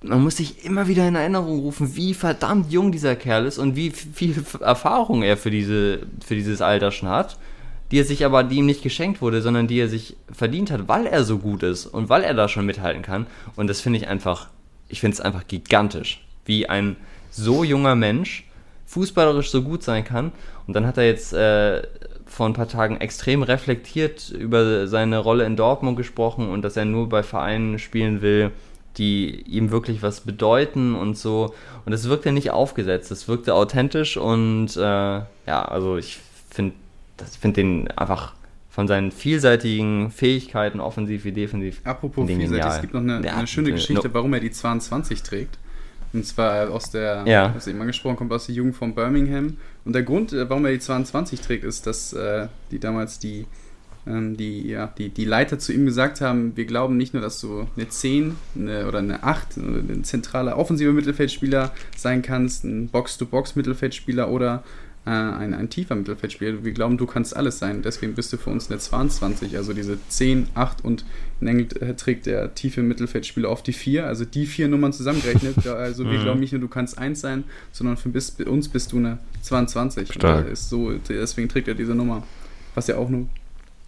Man muss sich immer wieder in Erinnerung rufen, wie verdammt jung dieser Kerl ist und wie viel Erfahrung er für, diese, für dieses Alter schon hat, die er sich aber, die ihm nicht geschenkt wurde, sondern die er sich verdient hat, weil er so gut ist und weil er da schon mithalten kann. Und das finde ich einfach, ich finde es einfach gigantisch, wie ein so junger Mensch fußballerisch so gut sein kann. Und dann hat er jetzt äh, vor ein paar Tagen extrem reflektiert über seine Rolle in Dortmund gesprochen und dass er nur bei Vereinen spielen will, die ihm wirklich was bedeuten und so. Und das wirkte nicht aufgesetzt, das wirkte authentisch und äh, ja, also ich finde das finde den einfach von seinen vielseitigen Fähigkeiten, offensiv wie defensiv. Apropos vielseitig, es gibt noch eine, Ja, eine schöne äh, Geschichte, no- warum er die 22 trägt. Und zwar aus der, Ja. du eben angesprochen, kommt aus der Jugend von Birmingham. Und der Grund, äh, warum er die 22 trägt, ist, dass äh, die damals die, die, ja, die, die Leiter zu ihm gesagt haben, wir glauben nicht nur, dass du eine 10 eine, oder eine 8, oder ein zentraler offensiver Mittelfeldspieler sein kannst, ein Box-to-Box-Mittelfeldspieler oder äh, ein, ein tiefer Mittelfeldspieler. Wir glauben, du kannst alles sein. Deswegen bist du für uns eine 22, also diese 10, 8 und in England äh, trägt der tiefe Mittelfeldspieler auf die 4, also die vier Nummern zusammengerechnet. Also wir Mhm. glauben nicht nur, du kannst 1 sein, sondern für uns bist du eine 22. Und Stark. ist so, deswegen trägt er diese Nummer. Was ja auch nur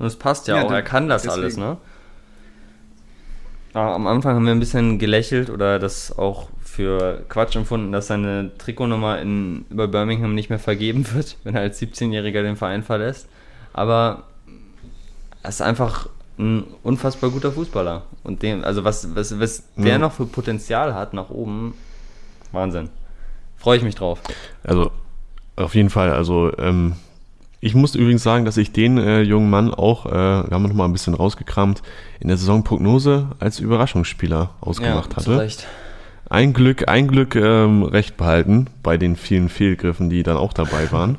Und es passt ja, Ja, auch, er kann das deswegen. alles, ne? Aber am Anfang haben wir ein bisschen gelächelt oder das auch für Quatsch empfunden, dass seine Trikotnummer in, über Birmingham nicht mehr vergeben wird, wenn er als 17-Jähriger den Verein verlässt. Aber er ist einfach ein unfassbar guter Fußballer. Und dem, also was, was, was der noch für Potenzial hat nach oben, Wahnsinn. Freue ich mich drauf. Also auf jeden Fall, also ähm, ich muss übrigens sagen, dass ich den äh, jungen Mann auch, äh, wir haben noch mal ein bisschen rausgekramt, in der Saisonprognose als Überraschungsspieler ausgemacht ja, hatte. Recht. Ein Glück, ein Glück ähm, recht behalten bei den vielen Fehlgriffen, die dann auch dabei waren.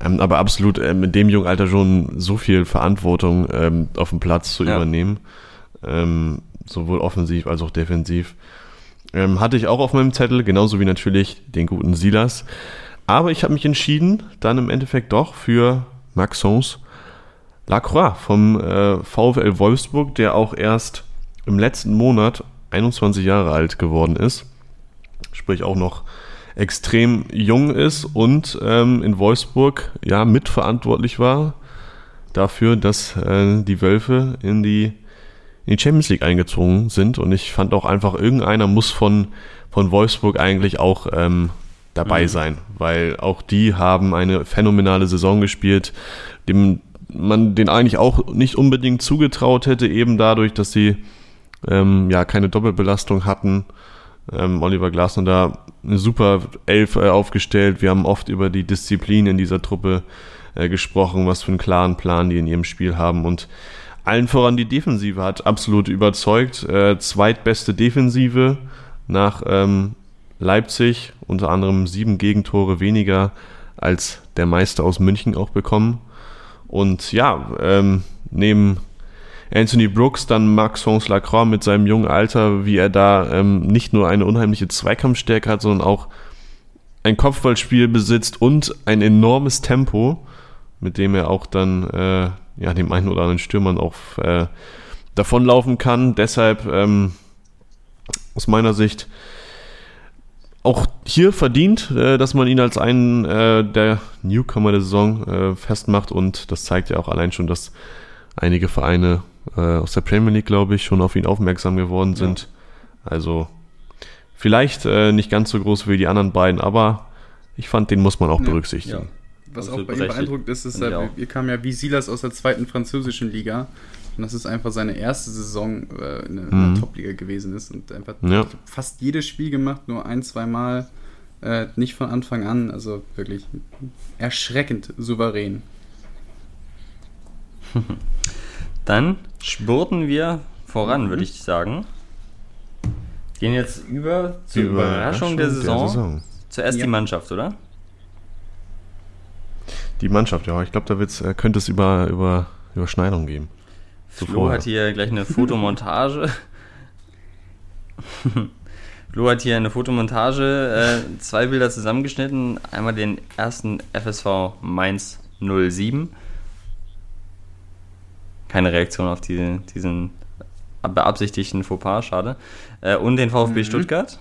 ähm, aber absolut ähm, in dem jungen Alter schon so viel Verantwortung ähm, auf dem Platz zu Ja. übernehmen, ähm, sowohl offensiv als auch defensiv. Ähm, hatte ich auch auf meinem Zettel, genauso wie natürlich den guten Silas. Aber ich habe mich entschieden, dann im Endeffekt doch für Maxence Lacroix vom äh, VfL Wolfsburg, der auch erst im letzten Monat 21 Jahre alt geworden ist. Sprich auch noch extrem jung ist und ähm, in Wolfsburg ja mitverantwortlich war dafür, dass äh, die Wölfe in die, in die Champions League eingezogen sind. Und ich fand auch einfach, irgendeiner muss von, von Wolfsburg eigentlich auch ähm, dabei Mhm. sein, weil auch die haben eine phänomenale Saison gespielt, dem man den eigentlich auch nicht unbedingt zugetraut hätte, eben dadurch, dass sie ähm, ja keine Doppelbelastung hatten. Ähm, Oliver Glasner da eine super Elf äh, aufgestellt. Wir haben oft über die Disziplin in dieser Truppe äh, gesprochen, was für einen klaren Plan die in ihrem Spiel haben und allen voran die Defensive hat absolut überzeugt. Äh, zweitbeste Defensive nach ähm, Leipzig, unter anderem sieben Gegentore weniger als der Meister aus München auch bekommen. Und ja, ähm, neben Anthony Brooks, dann Maxence Lacroix mit seinem jungen Alter, wie er da ähm, nicht nur eine unheimliche Zweikampfstärke hat, sondern auch ein Kopfballspiel besitzt und ein enormes Tempo, mit dem er auch dann äh, ja, dem einen oder anderen Stürmern auch äh, davonlaufen kann. Deshalb ähm, aus meiner Sicht auch hier verdient, äh, dass man ihn als einen äh, der Newcomer der Saison äh, festmacht und das zeigt ja auch allein schon, dass einige Vereine äh, aus der Premier League, glaube ich, schon auf ihn aufmerksam geworden sind. Also vielleicht äh, nicht ganz so groß wie die anderen beiden, aber ich fand, den muss man auch Ja. berücksichtigen. Was Absolut auch bei ihm beeindruckt ist, ist, er, auch. wir kamen ja wie Silas aus der zweiten französischen Liga. Und das ist einfach seine erste Saison äh, in, der- Mhm. der Top-Liga gewesen ist. Und einfach Ja. fast jedes Spiel gemacht, nur ein, zwei Mal. Äh, nicht von Anfang an. Also wirklich erschreckend souverän. Dann spurten wir voran, würde ich sagen. Gehen jetzt über zur Die Überraschung, der, Saison. Zuerst Ja. die Mannschaft, oder? Die Mannschaft, ja, ich glaube, da wird's, äh, könnte es über, über Überschneidung geben. So Flo hat hier gleich eine Fotomontage. Flo hat hier eine Fotomontage, äh, zwei Bilder zusammengeschnitten. Einmal den ersten FSV Mainz 07. Keine Reaktion auf die, diesen beabsichtigten Fauxpas, schade. Äh, und den VfB Mhm. Stuttgart.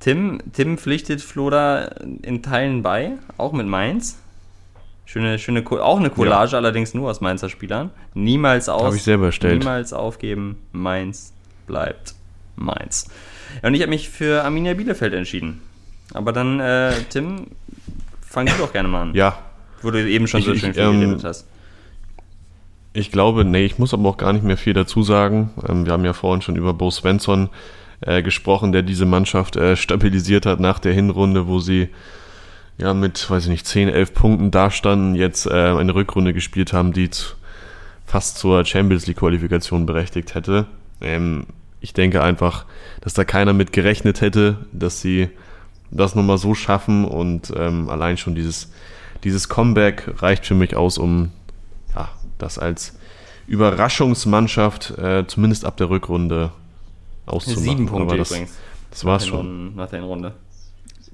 Tim, Tim pflichtet Flo da in Teilen bei, auch mit Mainz. Schöne, schöne, auch eine Collage, allerdings nur aus Mainzer Spielern. Niemals aus. Habe ich selber erstellt. Niemals aufgeben. Mainz bleibt Mainz. Ja, und ich habe mich für Arminia Bielefeld entschieden. Aber dann, äh, Tim, fang du doch gerne mal an. Ja, Wo du eben schon Ich- so ich, schön viel ähm, geredet hast. Ich glaube, nee, ich muss aber auch gar nicht mehr viel dazu sagen. Ähm, wir haben ja vorhin schon über Bo Svensson äh, gesprochen, der diese Mannschaft äh, stabilisiert hat nach der Hinrunde, wo sie ja mit, weiß ich nicht, 10, 11 Punkten dastanden, jetzt äh, eine Rückrunde gespielt haben, die zu, fast zur Champions League Qualifikation berechtigt hätte. Ähm, ich denke einfach, dass da keiner mit gerechnet hätte, dass sie das nochmal so schaffen und ähm, allein schon dieses, dieses Comeback reicht für mich aus, um ja, das als Überraschungsmannschaft äh, zumindest ab der Rückrunde auszumachen. Sieben Punkte Aber das, übrigens. Das war's schon. Nach der Hinrunde.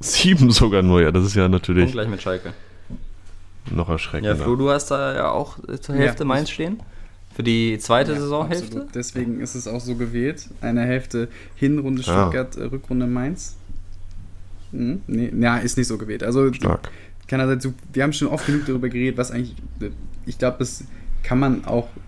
Sieben sogar nur, ja, das ist ja Und natürlich gleich mit Schalke. noch Ja, erschreckender. Flo, du hast da ja auch zur Ja, Hälfte ich- Mainz stehen. Für die zweite Ja, Saisonhälfte. absolut. Deswegen ist es auch so gewählt. Eine Hälfte Hinrunde Ah. Stuttgart, äh, Rückrunde Mainz. Hm? Nee, ja, ist nicht so gewählt. Also Stark. keinerseits, so- wir haben schon oft genug darüber geredet, was eigentlich, ich glaube, das kann man auch also,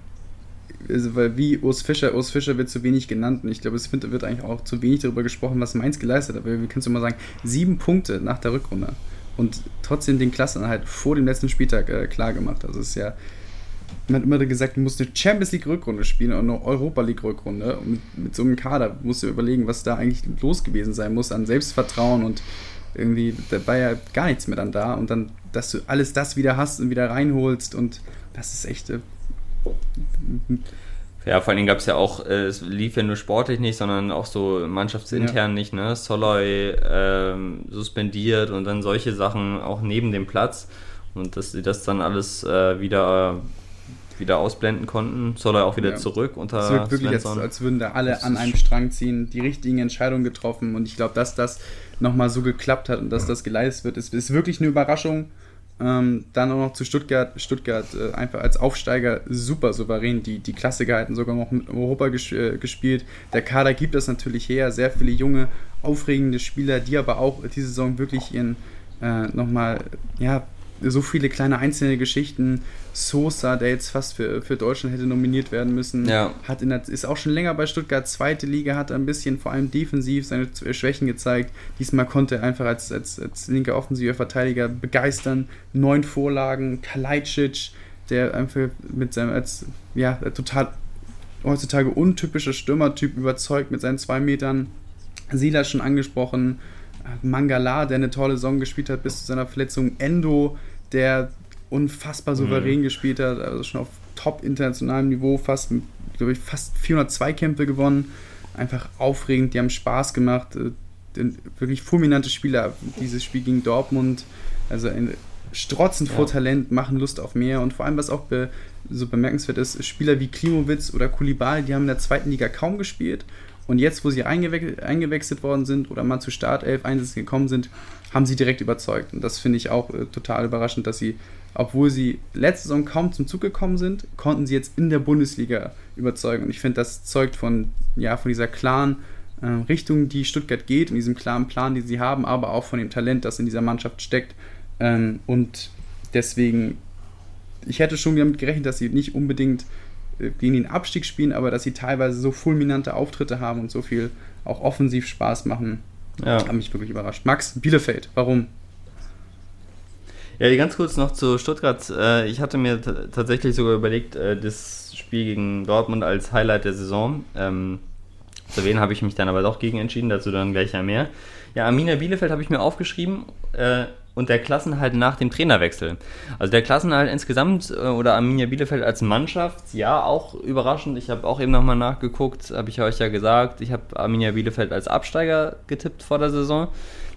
weil wie Urs Fischer, Urs Fischer wird zu wenig genannt und ich glaube, es wird eigentlich auch zu wenig darüber gesprochen, was Mainz geleistet hat. Weil wir können es immer sagen, sieben Punkte nach der Rückrunde und trotzdem den Klassenerhalt vor dem letzten Spieltag äh, klar gemacht. Also es ist ja, man hat immer gesagt, du musst eine Champions League Rückrunde spielen und eine Europa League Rückrunde. Und mit, mit so einem Kader musst du überlegen, was da eigentlich los gewesen sein muss an Selbstvertrauen und irgendwie, da war ja gar nichts mehr dann da und dann, dass du alles das wieder hast und wieder reinholst und das ist echt. Ja, vor allen Dingen gab es ja auch, äh, es lief ja nur sportlich nicht, sondern auch so mannschaftsintern ja. nicht, ne? Soloy ähm, suspendiert und dann solche Sachen auch neben dem Platz. Und dass sie das dann alles äh, wieder, wieder ausblenden konnten. Soloy auch wieder ja. zurück unter Es wirkt wirklich, als, als, würden da alle an einem Strang ziehen, die richtigen Entscheidungen getroffen. Und ich glaube, dass das nochmal so geklappt hat und dass das geleistet wird, ist, ist wirklich eine Überraschung. Ähm, dann auch noch zu Stuttgart. Stuttgart äh, einfach als Aufsteiger super souverän die, die Klasse gehalten, sogar noch mit Europa ges äh, gespielt. Der Kader gibt das natürlich her. Sehr viele junge, aufregende Spieler, die aber auch diese Saison wirklich ihren äh, nochmal ja, so viele kleine einzelne Geschichten. Sosa, der jetzt fast für, für Deutschland hätte nominiert werden müssen, ja. hat in der, ist auch schon länger bei Stuttgart, zweite Liga, hat ein bisschen vor allem defensiv seine Schwächen gezeigt. Diesmal konnte er einfach als, als, als linker offensiver Verteidiger begeistern. Neun Vorlagen, Kalajdzic, der einfach mit seinem als ja, total heutzutage untypischer Stürmertyp überzeugt mit seinen zwei Metern. Sila schon angesprochen, Mangala, der eine tolle Saison gespielt hat bis zu seiner Verletzung, Endo, der unfassbar souverän mhm. gespielt hat, also schon auf top internationalem Niveau, fast, glaube ich, fast 402 Kämpfe gewonnen. Einfach aufregend, die haben Spaß gemacht. Äh, wirklich fulminante Spieler. Dieses Spiel gegen Dortmund, also ein strotzend ja. vor Talent, machen Lust auf mehr und vor allem, was auch be, so bemerkenswert ist, Spieler wie Klimowitz oder Kulibal, die haben in der zweiten Liga kaum gespielt und jetzt, wo sie eingewechselt, eingewechselt worden sind oder mal zu Startelf Einsätzen gekommen sind, haben sie direkt überzeugt. Und das finde ich auch äh, total überraschend, dass sie, obwohl sie letzte Saison kaum zum Zug gekommen sind, konnten sie jetzt in der Bundesliga überzeugen. Und ich finde, das zeugt von, ja, von dieser klaren äh, Richtung, die Stuttgart geht, und diesem klaren Plan, den sie haben, aber auch von dem Talent, das in dieser Mannschaft steckt. Ähm, und deswegen, ich hätte schon damit gerechnet, dass sie nicht unbedingt gegen den Abstieg spielen, aber dass sie teilweise so fulminante Auftritte haben und so viel auch offensiv Spaß machen, ja. hat mich wirklich überrascht. Max, Bielefeld, warum? Ja, ganz kurz noch zu Stuttgart. Äh, ich hatte mir tatsächlich sogar überlegt, äh, das Spiel gegen Dortmund als Highlight der Saison. Ähm, zu wen habe ich mich dann aber doch gegen entschieden, dazu dann gleich mehr. Ja, Arminia Bielefeld habe ich mir aufgeschrieben und der Klassenhalt nach dem Trainerwechsel. Also der Klassenhalt insgesamt äh, oder Arminia Bielefeld als Mannschaft, ja, auch überraschend. Ich habe auch eben nochmal nachgeguckt, habe ich euch ja gesagt. Ich habe Arminia Bielefeld als Absteiger getippt vor der Saison.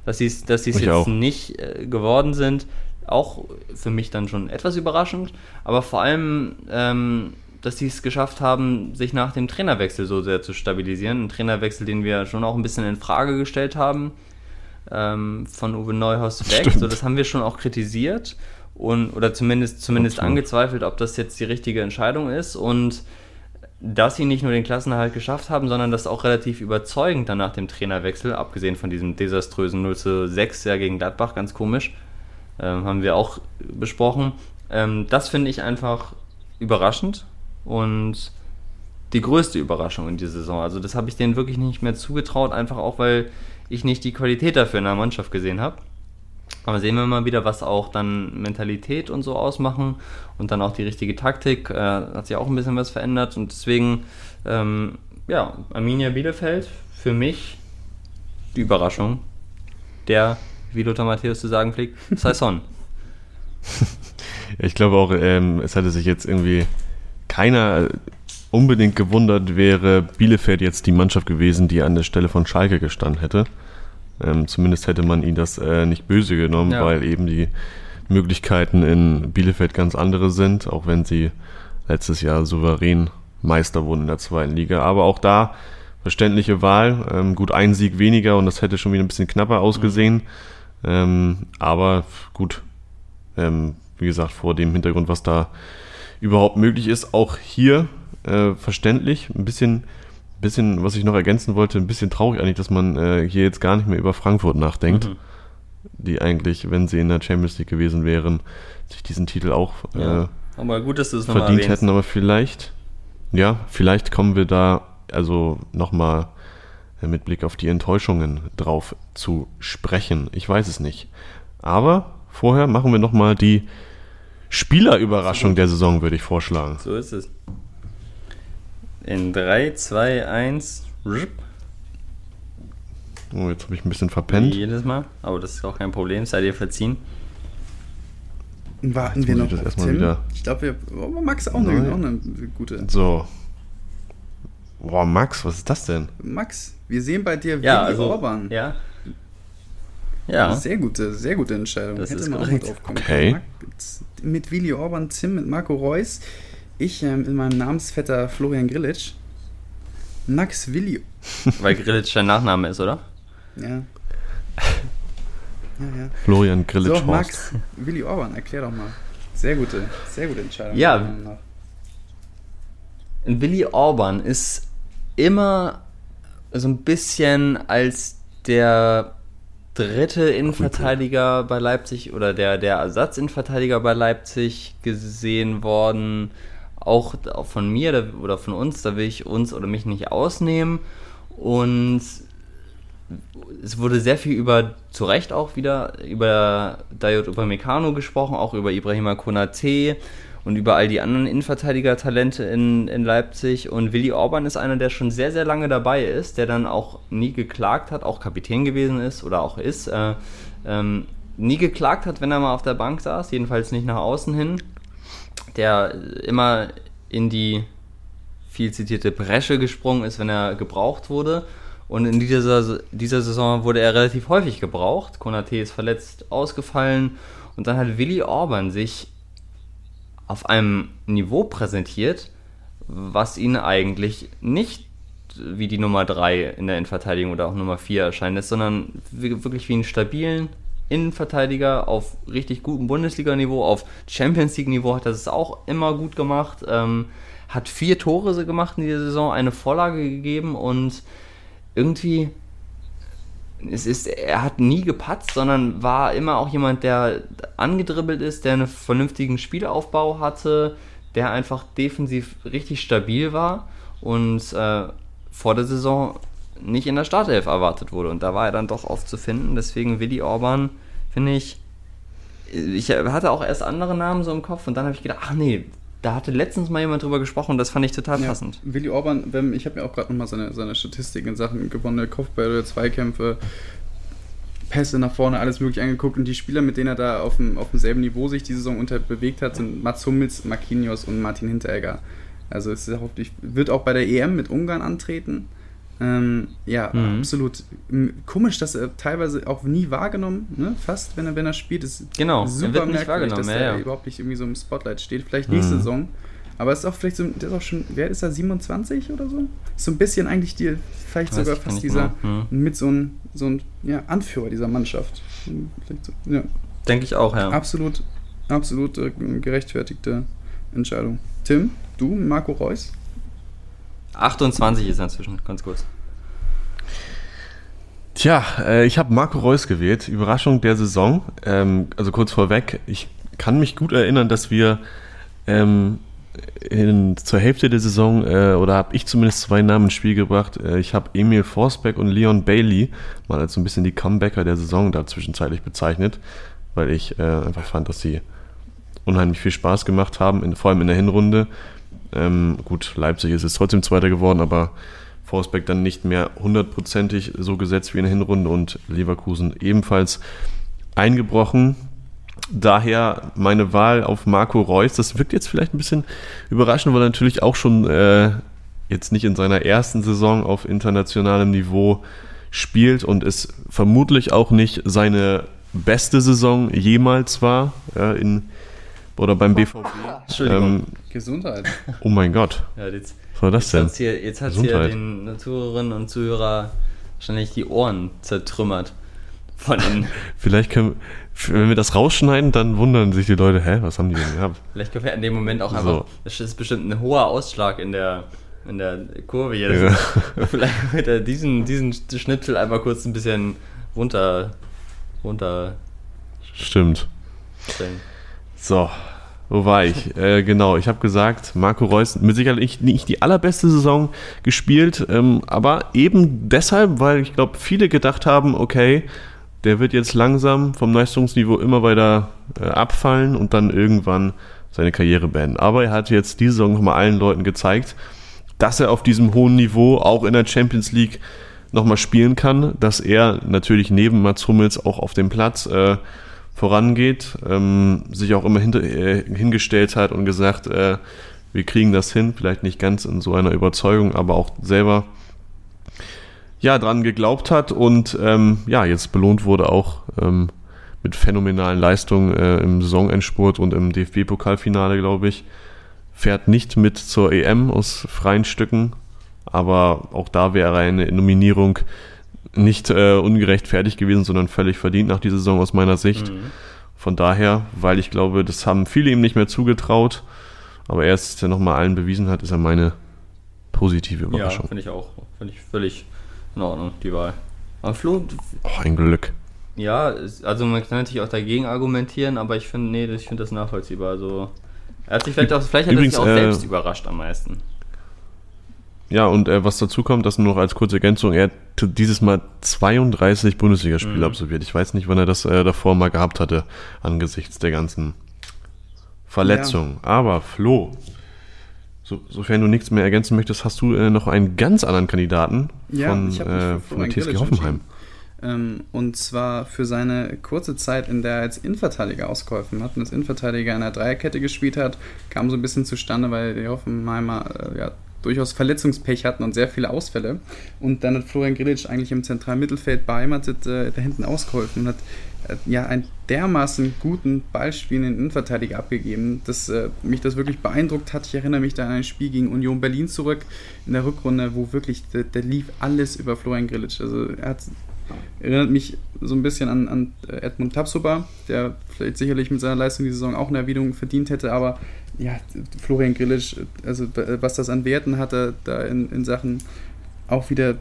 Dass sie dass es jetzt auch. nicht äh, geworden sind, auch für mich dann schon etwas überraschend. Aber vor allem, ähm, dass sie es geschafft haben, sich nach dem Trainerwechsel so sehr zu stabilisieren. Ein Trainerwechsel, den wir schon auch ein bisschen in Frage gestellt haben ähm, von Uwe Neuhaus weg. So, das haben wir schon auch kritisiert und oder zumindest zumindest okay. angezweifelt, ob das jetzt die richtige Entscheidung ist und dass sie nicht nur den Klassenerhalt geschafft haben, sondern das auch relativ überzeugend dann nach dem Trainerwechsel, abgesehen von diesem desaströsen 0 zu 6 ja gegen Gladbach, ganz komisch, ähm, haben wir auch besprochen. Ähm, das finde ich einfach überraschend und die größte Überraschung in dieser Saison. Also das habe ich denen wirklich nicht mehr zugetraut, einfach auch weil ich nicht die Qualität dafür in der Mannschaft gesehen habe. Aber sehen wir mal wieder, was auch dann Mentalität und so ausmachen und dann auch die richtige Taktik. Äh, hat sich auch ein bisschen was verändert und deswegen, ähm, ja, Arminia Bielefeld für mich die Überraschung der, wie Lothar Matthäus zu sagen pflegt, Saison. ich glaube auch, ähm, es hatte sich jetzt irgendwie keiner unbedingt gewundert, wäre Bielefeld jetzt die Mannschaft gewesen, die an der Stelle von Schalke gestanden hätte. Ähm, zumindest hätte man ihnen das äh, nicht böse genommen, ja. weil eben die Möglichkeiten in Bielefeld ganz andere sind, auch wenn sie letztes Jahr souverän Meister wurden in der zweiten Liga. Aber auch da verständliche Wahl. Ähm, gut, ein Sieg weniger und das hätte schon wieder ein bisschen knapper ausgesehen. Mhm. Ähm, aber gut, ähm, wie gesagt, vor dem Hintergrund, was da überhaupt möglich ist, auch hier äh, verständlich. Ein bisschen, bisschen, was ich noch ergänzen wollte, ein bisschen traurig eigentlich, dass man äh, hier jetzt gar nicht mehr über Frankfurt nachdenkt. Mhm. Die eigentlich, wenn sie in der Champions League gewesen wären, sich diesen Titel auch ja. äh, aber gut, dass du es verdient hätten, aber vielleicht. ja, vielleicht kommen wir da also nochmal mit Blick auf die Enttäuschungen drauf zu sprechen. Ich weiß es nicht. Aber vorher machen wir nochmal die Spielerüberraschung der Saison, würde ich vorschlagen. So ist es. In 3, 2, 1. Oh, jetzt habe ich ein bisschen verpennt. Wie jedes Mal, aber das ist auch kein Problem, sei dir verziehen. Warten Jetzt wir noch ich das auf erstmal Tim. wieder- Ich glaube, wir. Oh, Max auch eine, Nein. auch eine gute. So. Boah, Max, was ist das denn? Max, wir sehen bei dir Ja, Willi also. Orban. Ja. Ja. Sehr gute, sehr gute Entscheidung. Das Hätte ist man auch korrekt. mal drauf kommen Okay. Mit Willi Orban, Tim, mit Marco Reus. Ich ähm, in meinem Namensvetter Florian Grillitsch. Max Willi. Weil Grillitsch dein Nachname ist, oder? Ja. Ja, ja. Florian Grillitsch So, Max, Willi Orban, erklär doch mal. Sehr gute, sehr gute Entscheidung. Ja. Willi Orban ist immer so ein bisschen als der dritte Innenverteidiger bei Leipzig oder der, der Ersatzinnenverteidiger bei Leipzig gesehen worden. Auch, von mir oder von uns, da will ich uns oder mich nicht ausnehmen. Und es wurde sehr viel über, zu Recht auch wieder, über Dayot Upamecano gesprochen, auch über Ibrahima Konate und über all die anderen Innenverteidiger-Talente in, in Leipzig. Und Willi Orban ist einer, der schon sehr, sehr lange dabei ist, der dann auch nie geklagt hat, auch Kapitän gewesen ist oder auch ist, äh, ähm, nie geklagt hat, wenn er mal auf der Bank saß, jedenfalls nicht nach außen hin, der immer in die viel zitierte Bresche gesprungen ist, wenn er gebraucht wurde. Und in dieser, dieser Saison wurde er relativ häufig gebraucht. Konate ist verletzt ausgefallen. Und dann hat Willi Orban sich auf einem Niveau präsentiert, was ihn eigentlich nicht wie die Nummer 3 in der Innenverteidigung oder auch Nummer 4 erscheinen lässt, sondern wirklich wie einen stabilen Innenverteidiger auf richtig gutem Bundesliga-Niveau, auf Champions League-Niveau hat er es auch immer gut gemacht. Ähm, hat vier Tore gemacht in dieser Saison, eine Vorlage gegeben und irgendwie es ist, er hat nie gepatzt, sondern war immer auch jemand, der angedribbelt ist, der einen vernünftigen Spielaufbau hatte, der einfach defensiv richtig stabil war und äh, vor der Saison nicht in der Startelf erwartet wurde. Und da war er dann doch oft zu finden. Deswegen Willi Orban, finde ich, ich hatte auch erst andere Namen so im Kopf und dann habe ich gedacht, ach nee, da hatte letztens mal jemand drüber gesprochen und das fand ich total Ja, passend. Willi Orban, ich habe mir auch gerade nochmal seine, seine Statistiken in Sachen gewonnene Kopfbälle, Zweikämpfe, Pässe nach vorne, alles mögliche angeguckt und die Spieler, mit denen er da auf, dem, auf demselben Niveau sich die Saison unter bewegt hat, sind Mats Hummels, Marquinhos und Martin Hinteregger. Also es ist auch, wird auch bei der EM mit Ungarn antreten. Ähm, ja, Mhm. absolut. Komisch, dass er teilweise auch nie wahrgenommen, ne? fast, wenn er, wenn er spielt. Ist Genau, er super merkwürdig, wahrgenommen, dass ja, er ja. überhaupt nicht irgendwie so im Spotlight steht. Vielleicht nächste Mhm. Saison. Aber es ist auch vielleicht so, der ist auch schon, wer ist er, 27 oder so? Ist so ein bisschen eigentlich die, vielleicht Weiß sogar fast dieser, genau. Hm. mit so ein, so ein ja, Anführer dieser Mannschaft. Vielleicht so, ja. Denke ich auch, ja. Absolut, absolut äh, gerechtfertigte Entscheidung. Tim, du, Marco Reus? 28 ist er inzwischen, ganz kurz. Tja, äh, ich habe Marco Reus gewählt. Überraschung der Saison. Ähm, also kurz vorweg, ich kann mich gut erinnern, dass wir ähm, in, zur Hälfte der Saison, äh, oder habe ich zumindest zwei Namen ins Spiel gebracht. Äh, ich habe Emil Forsberg und Leon Bailey mal als so ein bisschen die Comebacker der Saison da zwischenzeitlich bezeichnet, weil ich äh, einfach fand, dass sie unheimlich viel Spaß gemacht haben, in, vor allem in der Hinrunde. Ähm, gut, Leipzig ist jetzt trotzdem Zweiter geworden, aber Forsberg dann nicht mehr hundertprozentig so gesetzt wie in der Hinrunde und Leverkusen ebenfalls eingebrochen. Daher meine Wahl auf Marco Reus. Das wirkt jetzt vielleicht ein bisschen überraschend, weil er natürlich auch schon äh, jetzt nicht in seiner ersten Saison auf internationalem Niveau spielt und es vermutlich auch nicht seine beste Saison jemals war ja, in, oder beim BVB. Entschuldigung. Ähm, Gesundheit. oh mein Gott, Ja, jetzt was war das jetzt denn? hat's hier, jetzt hat's hier den Zuhörerinnen und Zuhörer wahrscheinlich die Ohren zertrümmert. Von. Vielleicht können, wenn wir das rausschneiden, dann wundern sich die Leute, hä, was haben die denn gehabt? Vielleicht gefällt in dem Moment auch So. einfach. Das ist bestimmt ein hoher Ausschlag in der, in der Kurve hier. Ja. Vielleicht wird er diesen, diesen Schnipsel einmal kurz ein bisschen runter, runter Stimmt. stellen. So, Wo war ich? äh, genau, ich habe gesagt, Marco Reus mit Sicherheit nicht, nicht die allerbeste Saison gespielt, ähm, aber eben deshalb, weil ich glaube, viele gedacht haben, okay, der wird jetzt langsam vom Leistungsniveau immer weiter äh, abfallen und dann irgendwann seine Karriere beenden. Aber er hat jetzt diese Saison nochmal allen Leuten gezeigt, dass er auf diesem hohen Niveau auch in der Champions League nochmal spielen kann, dass er natürlich neben Mats Hummels auch auf dem Platz äh, vorangeht, ähm, sich auch immer hinter, äh, hingestellt hat und gesagt, äh, wir kriegen das hin, vielleicht nicht ganz in so einer Überzeugung, aber auch selber ja dran geglaubt hat und ähm, ja jetzt belohnt wurde auch ähm, mit phänomenalen Leistungen äh, im Saisonendspurt und im DFB-Pokalfinale, glaube ich. Fährt nicht mit zur EM aus freien Stücken, aber auch da wäre eine Nominierung nicht äh, ungerechtfertigt gewesen, sondern völlig verdient nach dieser Saison aus meiner Sicht. Mhm. Von daher, weil ich glaube, das haben viele ihm nicht mehr zugetraut, aber er es ja nochmal allen bewiesen hat, ist er meine positive Überraschung. Ja, finde ich auch. Finde ich völlig in Ordnung, die Wahl. Aber Flo. Oh, ein Glück. Ja, also man kann natürlich auch dagegen argumentieren, aber ich finde, nee, ich finde das nachvollziehbar. Also, er hat sich vielleicht auch, vielleicht hat Übrigens, er sich auch äh, selbst überrascht am meisten. Ja, und äh, was dazu kommt, das nur noch als kurze Ergänzung, er hat dieses Mal 32 Bundesligaspiele mhm. absolviert. Ich weiß nicht, wann er das äh, davor mal gehabt hatte, angesichts der ganzen Verletzungen. Ja. Aber Flo, so, sofern du nichts mehr ergänzen möchtest, hast du äh, noch einen ganz anderen Kandidaten ja, von, äh, von TSG Hoffenheim. Ähm, und zwar für seine kurze Zeit, in der er als Innenverteidiger ausgeholfen hat und als Innenverteidiger in der Dreierkette gespielt hat, kam so ein bisschen zustande, weil die Hoffenheimer äh, ja, durchaus Verletzungspech hatten und sehr viele Ausfälle. Und dann hat Florian Grilic eigentlich im zentralen Mittelfeld beheimatet äh, da hinten ausgeholfen und hat äh, ja einen dermaßen guten ballspielenden Innenverteidiger abgegeben, dass äh, mich das wirklich beeindruckt hat. Ich erinnere mich da an ein Spiel gegen Union Berlin zurück in der Rückrunde, wo wirklich, der, der lief alles über Florian Grilic. Also er hat erinnert mich so ein bisschen an, an Edmund Tapsoba, der vielleicht sicherlich mit seiner Leistung die Saison auch eine Erwiderung verdient hätte, aber ja, Florian Grillitsch, also was das an Werten hatte, da in, in Sachen auch wieder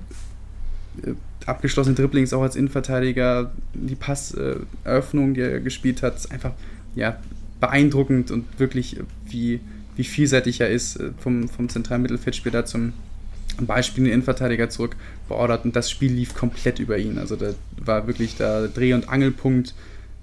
äh, abgeschlossene Dribblings, auch als Innenverteidiger, die Passeröffnung, die er gespielt hat, ist einfach ja, beeindruckend und wirklich, wie, wie vielseitig er ist, äh, vom, vom zentralen Mittelfeldspieler zum Beispiel den Innenverteidiger zurück beordert und das Spiel lief komplett über ihn. Also da war wirklich der Dreh- und Angelpunkt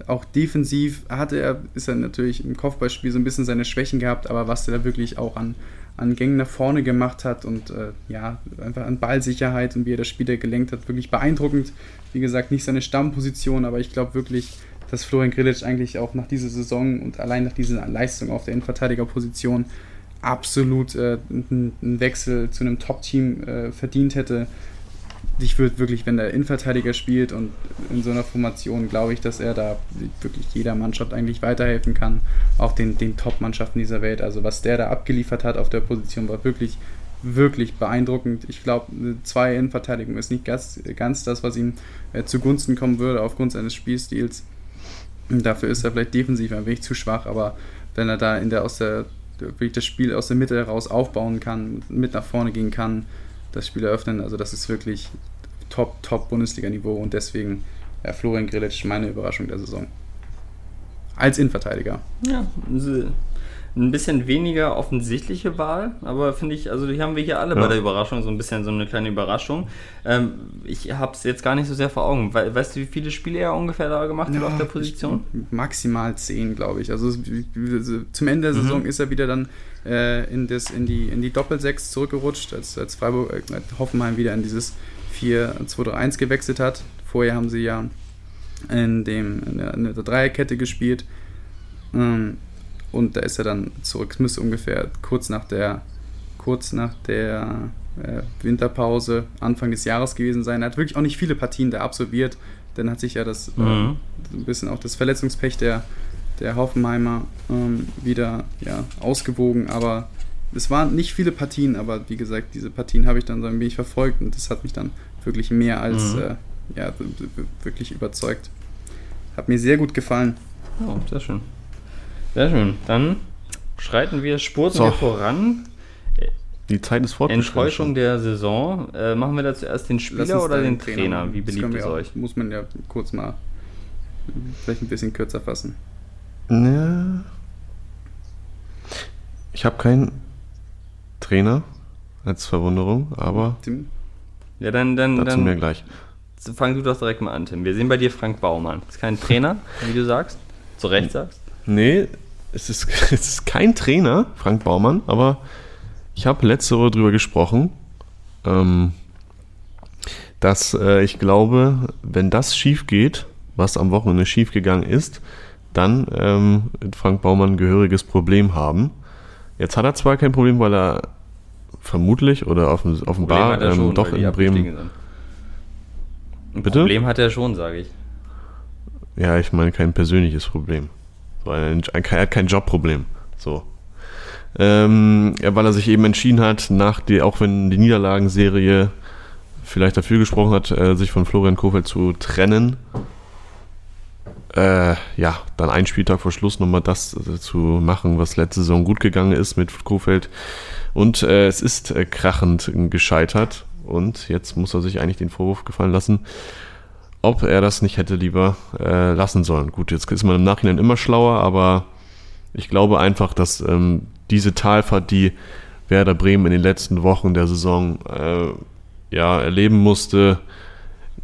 auch defensiv hatte er, ist er natürlich im Kopfballspiel so ein bisschen seine Schwächen gehabt, aber was er da wirklich auch an, an Gängen nach vorne gemacht hat und äh, ja, einfach an Ballsicherheit und wie er das Spiel gelenkt hat, wirklich beeindruckend. Wie gesagt, nicht seine Stammposition, aber ich glaube wirklich, dass Florian Grilic eigentlich auch nach dieser Saison und allein nach dieser Leistung auf der Innenverteidigerposition absolut äh, einen Wechsel zu einem Top-Team äh, verdient hätte ich würde wirklich, wenn der Innenverteidiger spielt und in so einer Formation, glaube ich, dass er da wirklich jeder Mannschaft eigentlich weiterhelfen kann, auch den, den Top-Mannschaften dieser Welt. Also was der da abgeliefert hat auf der Position, war wirklich, wirklich beeindruckend. Ich glaube, zwei Innenverteidigung ist nicht ganz, ganz das, was ihm äh, zugunsten kommen würde aufgrund seines Spielstils. Dafür ist er vielleicht defensiv ein wenig zu schwach, aber wenn er da in der aus der wirklich das Spiel aus der Mitte heraus aufbauen kann, mit nach vorne gehen kann, das Spiel eröffnen. Also das ist wirklich top, top Bundesliga-Niveau und deswegen ja, Florian Grillitsch meine Überraschung der Saison. Als Innenverteidiger. Ja, ein bisschen weniger offensichtliche Wahl, aber finde ich, also die haben wir hier alle ja. bei der Überraschung, so ein bisschen so eine kleine Überraschung. Ähm, ich habe es jetzt gar nicht so sehr vor Augen. We weißt du, wie viele Spiele er ungefähr da gemacht ja, hat auf der Position? Maximal zehn, glaube ich. Also zum Ende der mhm. Saison mhm. ist er wieder dann äh, in, das, in die, in die Doppelsechs zurückgerutscht, als, als Freiburg, äh, Hoffenheim wieder in dieses 4-2-3-1 gewechselt hat. Vorher haben sie ja in, dem, in der, in der Dreierkette gespielt. Ähm, und da ist er dann zurück. Es müsste ungefähr kurz nach der, kurz nach der äh, Winterpause, Anfang des Jahres gewesen sein. Er hat wirklich auch nicht viele Partien da absolviert. Dann hat sich ja das äh, mhm. äh, ein bisschen auch das Verletzungspech der, der Hoffenheimer ähm, wieder ja, ausgewogen. Aber es waren nicht viele Partien, aber wie gesagt, diese Partien habe ich dann so ein wenig verfolgt und das hat mich dann wirklich mehr als mhm. äh, ja, wirklich überzeugt. Hat mir sehr gut gefallen. Oh, sehr schön. Sehr schön. Dann schreiten wir, spurten so. wir voran. Die Zeit ist fortgeschritten. Enttäuschung der Saison. Äh, machen wir da zuerst den Spieler oder den Trainer? Trainer? Wie beliebt ist euch? Muss man ja kurz mal vielleicht ein bisschen kürzer fassen. Ja. Ich habe keinen Trainer als Verwunderung, aber Tim, Ja, dann, dann, dazu dann mehr gleich. fang du doch direkt mal an, Tim. Wir sehen bei dir Frank Baumann. Ist kein Trainer, wie du sagst. Zu Recht sagst. Nee, es ist, es ist kein Trainer, Frank Baumann, aber ich habe letzte Woche drüber gesprochen, ähm, dass äh, ich glaube, wenn das schief geht, was am Wochenende schief gegangen ist, dann ähm, wird Frank Baumann ein gehöriges Problem haben. Jetzt hat er zwar kein Problem, weil er vermutlich oder offen, offenbar ähm, schon, doch in Bremen. Ein Bitte? Problem hat er schon, sage ich. Ja, ich meine kein persönliches Problem. So er hat kein Jobproblem. So. Ähm, ja, weil er sich eben entschieden hat, nach die, auch wenn die Niederlagenserie vielleicht dafür gesprochen hat, äh, sich von Florian Kofeld zu trennen. Äh, ja, dann einen Spieltag vor Schluss nochmal das äh, zu machen, was letzte Saison gut gegangen ist mit Kofeld. Und äh, es ist äh, krachend gescheitert. Und jetzt muss er sich eigentlich den Vorwurf gefallen lassen, ob er das nicht hätte lieber äh, lassen sollen. Gut, jetzt ist man im Nachhinein immer schlauer, aber ich glaube einfach, dass ähm, diese Talfahrt, die Werder Bremen in den letzten Wochen der Saison äh, ja, erleben musste,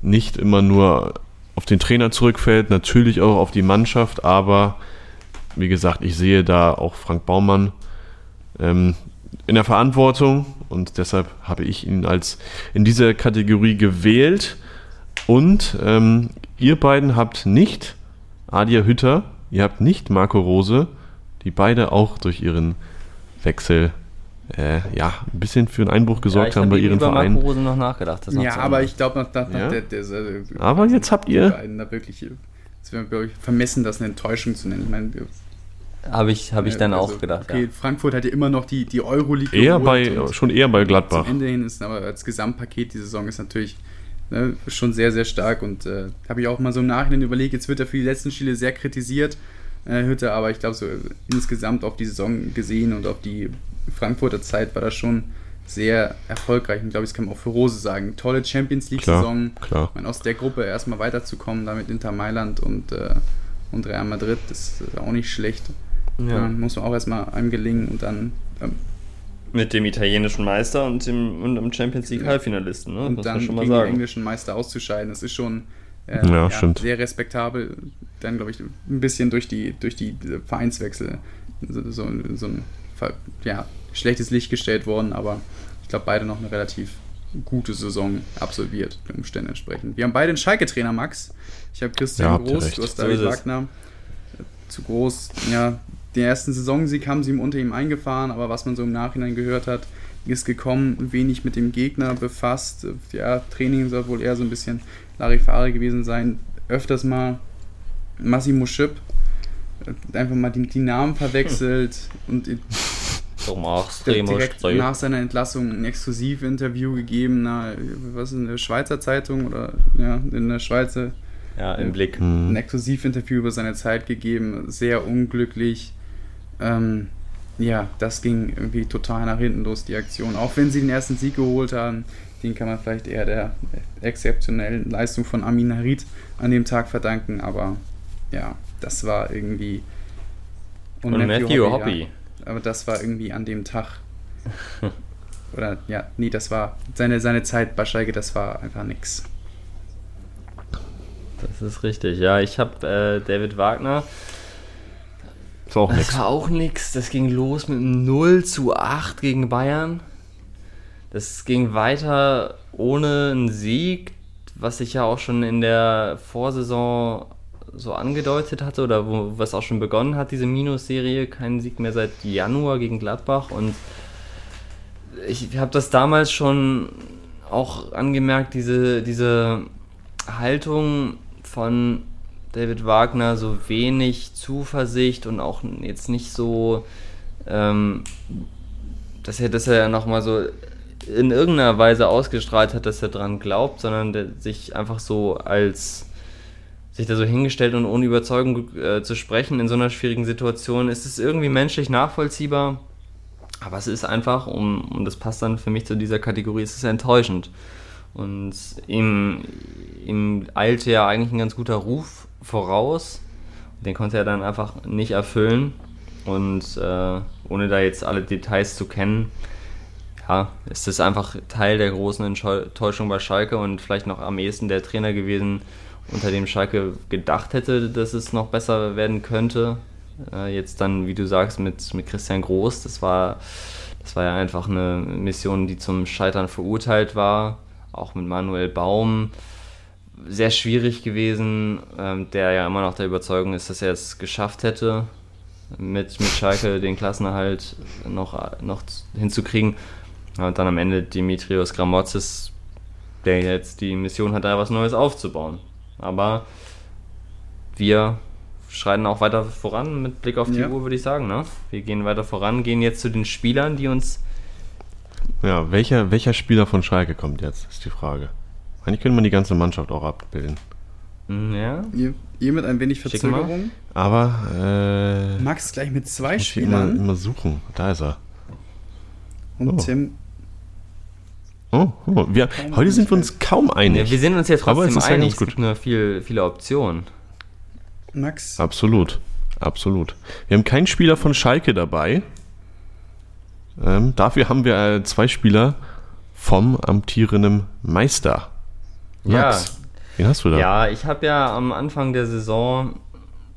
nicht immer nur auf den Trainer zurückfällt, natürlich auch auf die Mannschaft, aber wie gesagt, ich sehe da auch Frank Baumann ähm, in der Verantwortung und deshalb habe ich ihn als in dieser Kategorie gewählt. Und ähm, ihr beiden habt nicht Adia Hütter, ihr habt nicht Marco Rose, die beide auch durch ihren Wechsel äh, ja, ein bisschen für einen Einbruch gesorgt ja, haben bei ihren über Vereinen. Marco Rose noch nachgedacht. Das ja, aber ich glaube, nach, nach, nach Ja. der, der, der, Aber jetzt habt ihr- beiden da wirklich, es wäre glaube ich vermessen, das eine Enttäuschung zu nennen. Ich meine, Habe ich, hab ich dann also, auch gedacht. Okay, ja. Frankfurt hat ja immer noch die, die Euroleague Eher bei, schon eher bei Gladbach. Zum Ende hin ist aber als Gesamtpaket die Saison ist natürlich ne, schon sehr, sehr stark und äh, habe ich auch mal so im Nachhinein überlegt, jetzt wird er für die letzten Spiele sehr kritisiert, äh, Hütte, aber ich glaube so insgesamt auf die Saison gesehen und auf die Frankfurter Zeit war das schon sehr erfolgreich und glaube ich, das kann man auch für Rose sagen. Tolle Champions League-Saison, aus der Gruppe erstmal weiterzukommen, da mit Inter Mailand und, äh, und Real Madrid, das ist auch nicht schlecht. Ja. Ja, muss man auch erstmal einem gelingen und dann ähm, Mit dem italienischen Meister und dem, und dem Champions League Halbfinalisten, ne? und muss dann man schon mal gegen den sagen. englischen Meister auszuscheiden. Das ist schon äh, Ja, stimmt. sehr respektabel. Dann, glaube ich, ein bisschen durch die, durch die Vereinswechsel so, so, so ein ja, schlechtes Licht gestellt worden, aber ich glaube, beide noch eine relativ gute Saison absolviert, den Umständen entsprechend. Wir haben beide einen Schalke-Trainer, Max. Ich habe Christian Ja, Groß, du hast David. Wagner. Äh, Zu groß, ja, den ersten Saisonsieg haben sie ihm unter ihm eingefahren, aber was man so im Nachhinein gehört hat, ist gekommen, wenig mit dem Gegner befasst. Ja, Training soll wohl eher so ein bisschen Larifari gewesen sein. Öfters mal Massimo Schipp, äh, einfach mal die, die Namen verwechselt und So mach's, direkt nach seiner Entlassung ein Exklusivinterview gegeben, na, was in der Schweizer Zeitung oder ja, in der Schweizer Ja, im Blick. Hm. ein Exklusivinterview über seine Zeit gegeben, sehr unglücklich. Ähm, ja, das ging irgendwie total nach hinten los, die Aktion. Auch wenn sie den ersten Sieg geholt haben, den kann man vielleicht eher der exzeptionellen Leistung von Amin Harid an dem Tag verdanken, aber ja, das war irgendwie. Und, Matthew, Hoppy. Ja, aber das war irgendwie an dem Tag. Oder ja, nee, das war seine, seine Zeit bei Schalke, das war einfach nix. Das ist richtig. Ja, ich habe äh, David Wagner. Ist auch Das nichts. war auch nix. Das ging los mit einem 0 zu 8 gegen Bayern. Das ging weiter ohne einen Sieg, was ich ja auch schon in der Vorsaison so angedeutet hatte oder wo, was auch schon begonnen hat, diese Minusserie. Kein Sieg mehr seit Januar gegen Gladbach. Und ich habe das damals schon auch angemerkt, diese, diese Haltung von David Wagner, so wenig Zuversicht und auch jetzt nicht so, ähm, dass er, dass er nochmal so in irgendeiner Weise ausgestrahlt hat, dass er dran glaubt, sondern der sich einfach so als sich da so hingestellt und ohne Überzeugung äh, zu sprechen in so einer schwierigen Situation, ist es irgendwie menschlich nachvollziehbar. Aber es ist einfach, um, und das passt dann für mich zu dieser Kategorie, es ist enttäuschend. Und ihm, ihm eilte ja eigentlich ein ganz guter Ruf voraus. Den konnte er dann einfach nicht erfüllen. Und äh, ohne da jetzt alle Details zu kennen, ja, ist es einfach Teil der großen Enttäuschung bei Schalke und vielleicht noch am ehesten der Trainer gewesen, unter dem Schalke gedacht hätte, dass es noch besser werden könnte. Äh, jetzt dann, wie du sagst, mit, mit Christian Groß, das war, das war ja einfach eine Mission, die zum Scheitern verurteilt war. Auch mit Manuel Baum sehr schwierig gewesen, ähm, der ja immer noch der Überzeugung ist, dass er es geschafft hätte, mit, mit Schalke den Klassenerhalt noch, noch hinzukriegen. Und dann am Ende Dimitrios Gramotzes, der jetzt die Mission hat, da was Neues aufzubauen. Aber wir schreiten auch weiter voran mit Blick auf die ja. Uhr, würde ich sagen. Ne? Wir gehen weiter voran, gehen jetzt zu den Spielern, die uns. Ja, welcher, welcher Spieler von Schalke kommt jetzt, ist die Frage. Eigentlich könnte man die ganze Mannschaft auch abbilden. Hm, ja. Ihr, ihr mit ein wenig Verzögerung. Aber. Äh, Max gleich mit zwei Spielern. Immer, immer suchen. Da ist er. Und oh. Tim Oh, oh. Wir, heute sind wir uns kaum einig. Ja, wir sind uns ja trotzdem einig. Es gibt nur viel, viele Optionen. Max. Absolut. Absolut. Wir haben keinen Spieler von Schalke dabei. Ähm, dafür haben wir äh, zwei Spieler vom amtierenden Meister. Max, ja. wen hast du da? Ja, ich habe ja am Anfang der Saison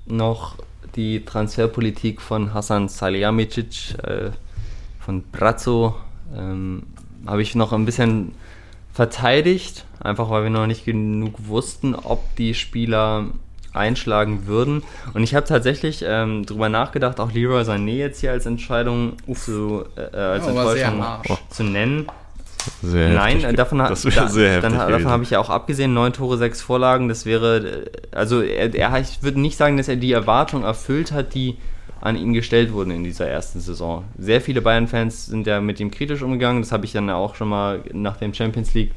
noch die Transferpolitik von Hasan Salihamidzic äh, von Brazzo ähm, habe ich noch ein bisschen verteidigt, einfach weil wir noch nicht genug wussten, ob die Spieler einschlagen würden. Und ich habe tatsächlich ähm, darüber nachgedacht, auch Leroy Sané jetzt hier als Entscheidung zu, äh, als oh, Enttäuschung zu nennen. Sehr Nein, heftig. davon, das da, sehr dann, davon habe ich ja auch abgesehen, neun Tore, sechs Vorlagen, das wäre, also er, er ich würde nicht sagen, dass er die Erwartung erfüllt hat, die an ihn gestellt wurden in dieser ersten Saison. Sehr viele Bayern-Fans sind ja mit ihm kritisch umgegangen. Das habe ich dann auch schon mal nach dem Champions League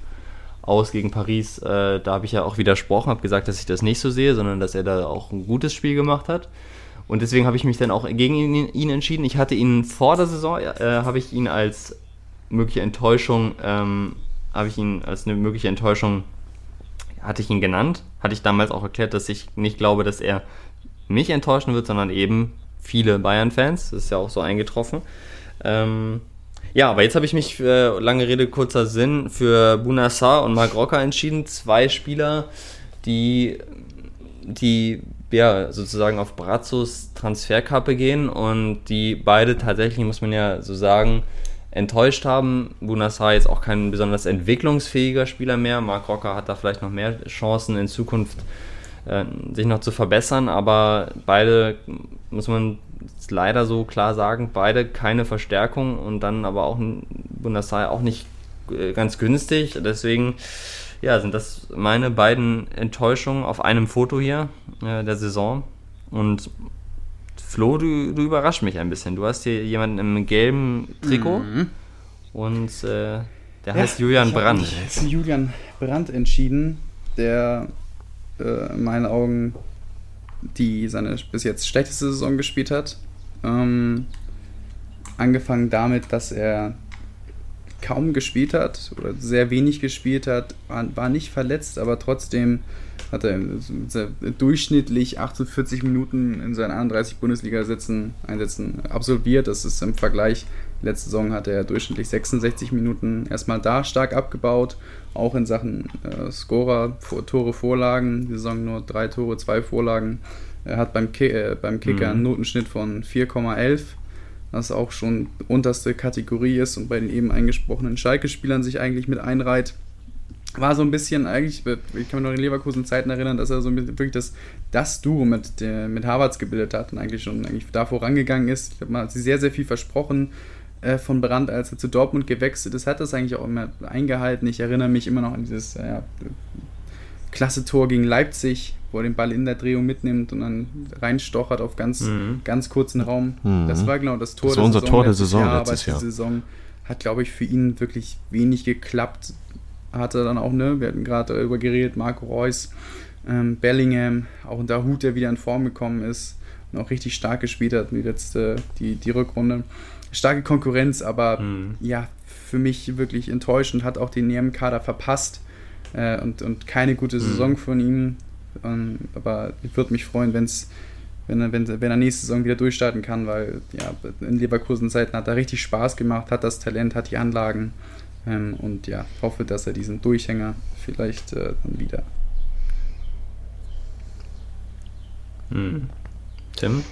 aus gegen Paris, äh, da habe ich ja auch widersprochen, habe gesagt, dass ich das nicht so sehe, sondern dass er da auch ein gutes Spiel gemacht hat. Und deswegen habe ich mich dann auch gegen ihn, ihn, entschieden. Ich hatte ihn vor der Saison, äh, habe ich ihn als mögliche Enttäuschung, ähm, habe ich ihn als eine mögliche Enttäuschung, hatte ich ihn genannt. Hatte ich damals auch erklärt, dass ich nicht glaube, dass er mich enttäuschen wird, sondern eben viele Bayern-Fans. Das ist ja auch so eingetroffen. Ähm, ja, aber jetzt habe ich mich für lange Rede, kurzer Sinn für Bunassar und Marc Rocker entschieden. Zwei Spieler, die, die ja, sozusagen auf Brazzos Transferkappe gehen und die beide tatsächlich, muss man ja so sagen, enttäuscht haben. Bunassar jetzt auch kein besonders entwicklungsfähiger Spieler mehr. Marc Rocker hat da vielleicht noch mehr Chancen in Zukunft äh, sich noch zu verbessern, aber beide, muss man leider so klar sagen, beide keine Verstärkung und dann aber auch Bundesliga auch nicht äh, ganz günstig. Deswegen ja, sind das meine beiden Enttäuschungen auf einem Foto hier äh, der Saison. Und Flo, du, du überraschst mich ein bisschen. Du hast hier jemanden im gelben Trikot mhm. und äh, der ja, heißt Julian Brandt. Ich Julian Brandt entschieden, der äh, in meinen Augen die seine bis jetzt schlechteste Saison gespielt hat. Ähm, angefangen damit, dass er kaum gespielt hat oder sehr wenig gespielt hat, war nicht verletzt, aber trotzdem hat er durchschnittlich 48 Minuten in seinen 31 Bundesliga-Einsätzen absolviert. Das ist im Vergleich, letzte Saison hat er durchschnittlich 66 Minuten erstmal da stark abgebaut, auch in Sachen äh, Scorer, Tore, Vorlagen, die Saison nur drei Tore, zwei Vorlagen. Er hat beim, Ki äh, beim Kicker mhm. einen Notenschnitt von 4,11 was auch schon unterste Kategorie ist und bei den eben eingesprochenen Schalke-Spielern sich eigentlich mit einreiht war so ein bisschen eigentlich, ich kann mich noch in Leverkusen Zeiten erinnern, dass er so wirklich das, das Duo mit, der, mit Harvards gebildet hat und eigentlich schon eigentlich da vorangegangen ist. Ich glaube, man hat sich sehr, sehr viel versprochen äh, von Brandt, als er zu Dortmund gewechselt ist, hat das eigentlich auch immer eingehalten. Ich erinnere mich immer noch an dieses äh, ja, klasse Tor gegen Leipzig, wo er den Ball in der Drehung mitnimmt und dann reinstochert auf ganz, mhm. ganz kurzen Raum. Mhm. Das war genau das Tor das war unser Tor der Saison Jahr, letztes Jahr. Die Saison hat, glaube ich, für ihn wirklich wenig geklappt hatte dann auch, ne, wir hatten gerade darüber geredet, Marco Reus, ähm, Bellingham, auch ein Dahut, der wieder in Form gekommen ist und auch richtig stark gespielt hat, die letzte, die, die Rückrunde. Starke Konkurrenz, aber mhm. ja, für mich wirklich enttäuschend, hat auch den EM-Kader verpasst äh, und, und keine gute mhm. Saison mhm. von ihm. Ähm, aber ich würde mich freuen, wenn es wenn er, wenn, wenn er nächste Saison wieder durchstarten kann, weil ja, in Leverkusen-Zeiten hat er richtig Spaß gemacht, hat das Talent, hat die Anlagen ähm, und ja, hoffe, dass er diesen Durchhänger vielleicht äh, dann wieder. Hm. Tim?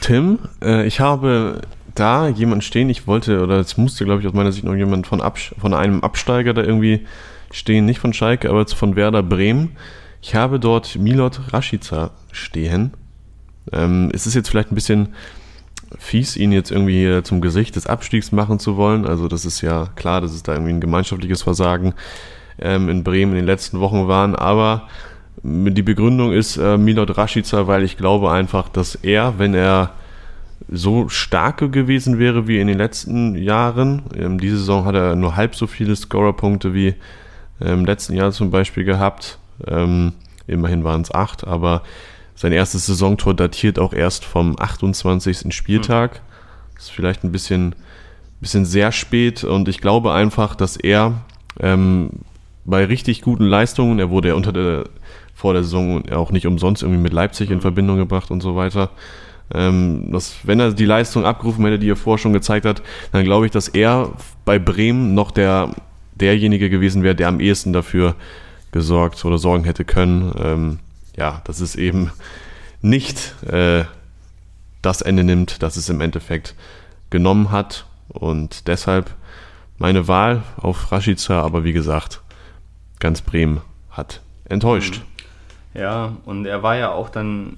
Tim, äh, ich habe da jemanden stehen, ich wollte, oder es musste, glaube ich, aus meiner Sicht noch jemand von, Abs von einem Absteiger da irgendwie stehen, nicht von Schalke, aber von Werder Bremen. Ich habe dort Milot Rashica stehen. Ähm, es ist jetzt vielleicht ein bisschen fies, ihn jetzt irgendwie hier zum Gesicht des Abstiegs machen zu wollen. Also das ist ja klar, dass es da irgendwie ein gemeinschaftliches Versagen ähm, in Bremen in den letzten Wochen waren. Aber die Begründung ist äh, Milot Rashica, weil ich glaube einfach, dass er, wenn er so stark gewesen wäre wie in den letzten Jahren, ähm, diese Saison hat er nur halb so viele Scorerpunkte wie im letzten Jahr zum Beispiel gehabt. Ähm, immerhin waren es acht, aber sein erstes Saisontor datiert auch erst vom 28. Spieltag. Das ist vielleicht ein bisschen, bisschen sehr spät und ich glaube einfach, dass er ähm, bei richtig guten Leistungen, er wurde ja unter der, vor der Saison auch nicht umsonst irgendwie mit Leipzig in Verbindung gebracht und so weiter. Ähm, dass, wenn er die Leistung abgerufen hätte, die er vorher schon gezeigt hat, dann glaube ich, dass er bei Bremen noch der derjenige gewesen wäre, der am ehesten dafür gesorgt oder sorgen hätte können. Ähm, ja, dass es eben nicht äh, das Ende nimmt, das es im Endeffekt genommen hat. Und deshalb meine Wahl auf Rashica, aber wie gesagt, ganz Bremen hat enttäuscht. Mhm. Ja, und er war ja auch dann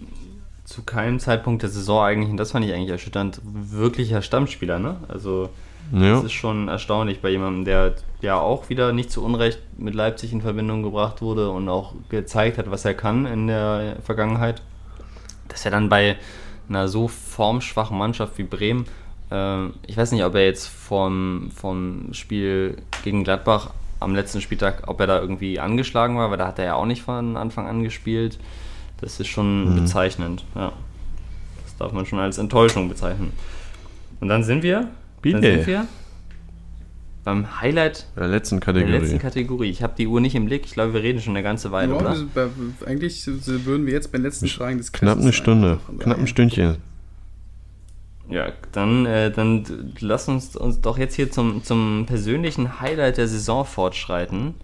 zu keinem Zeitpunkt der Saison eigentlich, und das fand ich eigentlich erschütternd, wirklicher Stammspieler, ne? Also ja. Das ist schon erstaunlich bei jemandem, der ja auch wieder nicht zu Unrecht mit Leipzig in Verbindung gebracht wurde und auch gezeigt hat, was er kann in der Vergangenheit. Dass er dann bei einer so formschwachen Mannschaft wie Bremen, äh, ich weiß nicht, ob er jetzt vom, vom Spiel gegen Gladbach am letzten Spieltag, ob er da irgendwie angeschlagen war, weil da hat er ja auch nicht von Anfang an gespielt. Das ist schon mhm. bezeichnend, ja. Das darf man schon als Enttäuschung bezeichnen. Und dann sind wir Bitte. Dann sind wir beim Highlight der letzten Kategorie. Der letzten Kategorie. Ich habe die Uhr nicht im Blick. Ich glaube, wir reden schon eine ganze Weile, ja, oder? Bei, eigentlich würden wir jetzt beim letzten Fragen des Knapp eine Stunde. Knapp ein Stündchen. Ja, dann, äh, dann lass uns, uns doch jetzt hier zum, zum persönlichen Highlight der Saison fortschreiten.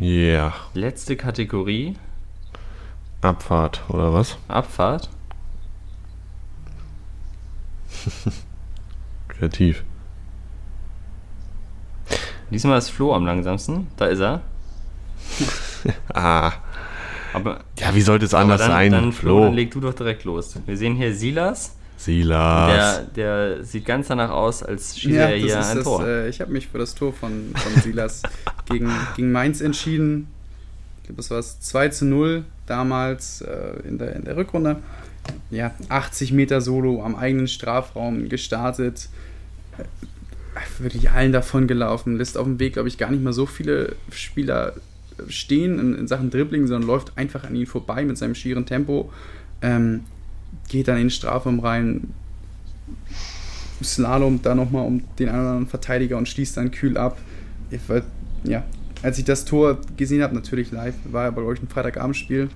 Ja. Yeah. Letzte Kategorie. Abfahrt, oder was? Abfahrt. Kreativ. Diesmal ist Flo am langsamsten. Da ist er. ah. Aber, ja, wie sollte es anders dann, sein? Dann, Flo, Flo, dann leg du doch direkt los. Wir sehen hier Silas. Silas. Der, der sieht ganz danach aus, als schieße ja, er hier ein das, Tor. Äh, ich habe mich für das Tor von, von Silas gegen, gegen Mainz entschieden. Ich glaube, das war es 2 zu 0 damals äh, in, der, in der Rückrunde. Ja, 80 Meter Solo am eigenen Strafraum gestartet wirklich allen davon gelaufen. Lässt auf dem Weg, glaube ich, gar nicht mal so viele Spieler stehen in, in, Sachen Dribbling, sondern läuft einfach an ihnen vorbei mit seinem schieren Tempo. Ähm, geht dann in den Strafraum rein, Slalom da nochmal um den anderen Verteidiger und schließt dann kühl ab. Ich war, ja, als ich das Tor gesehen habe, natürlich live, war ja bei euch ein Freitagabendspiel.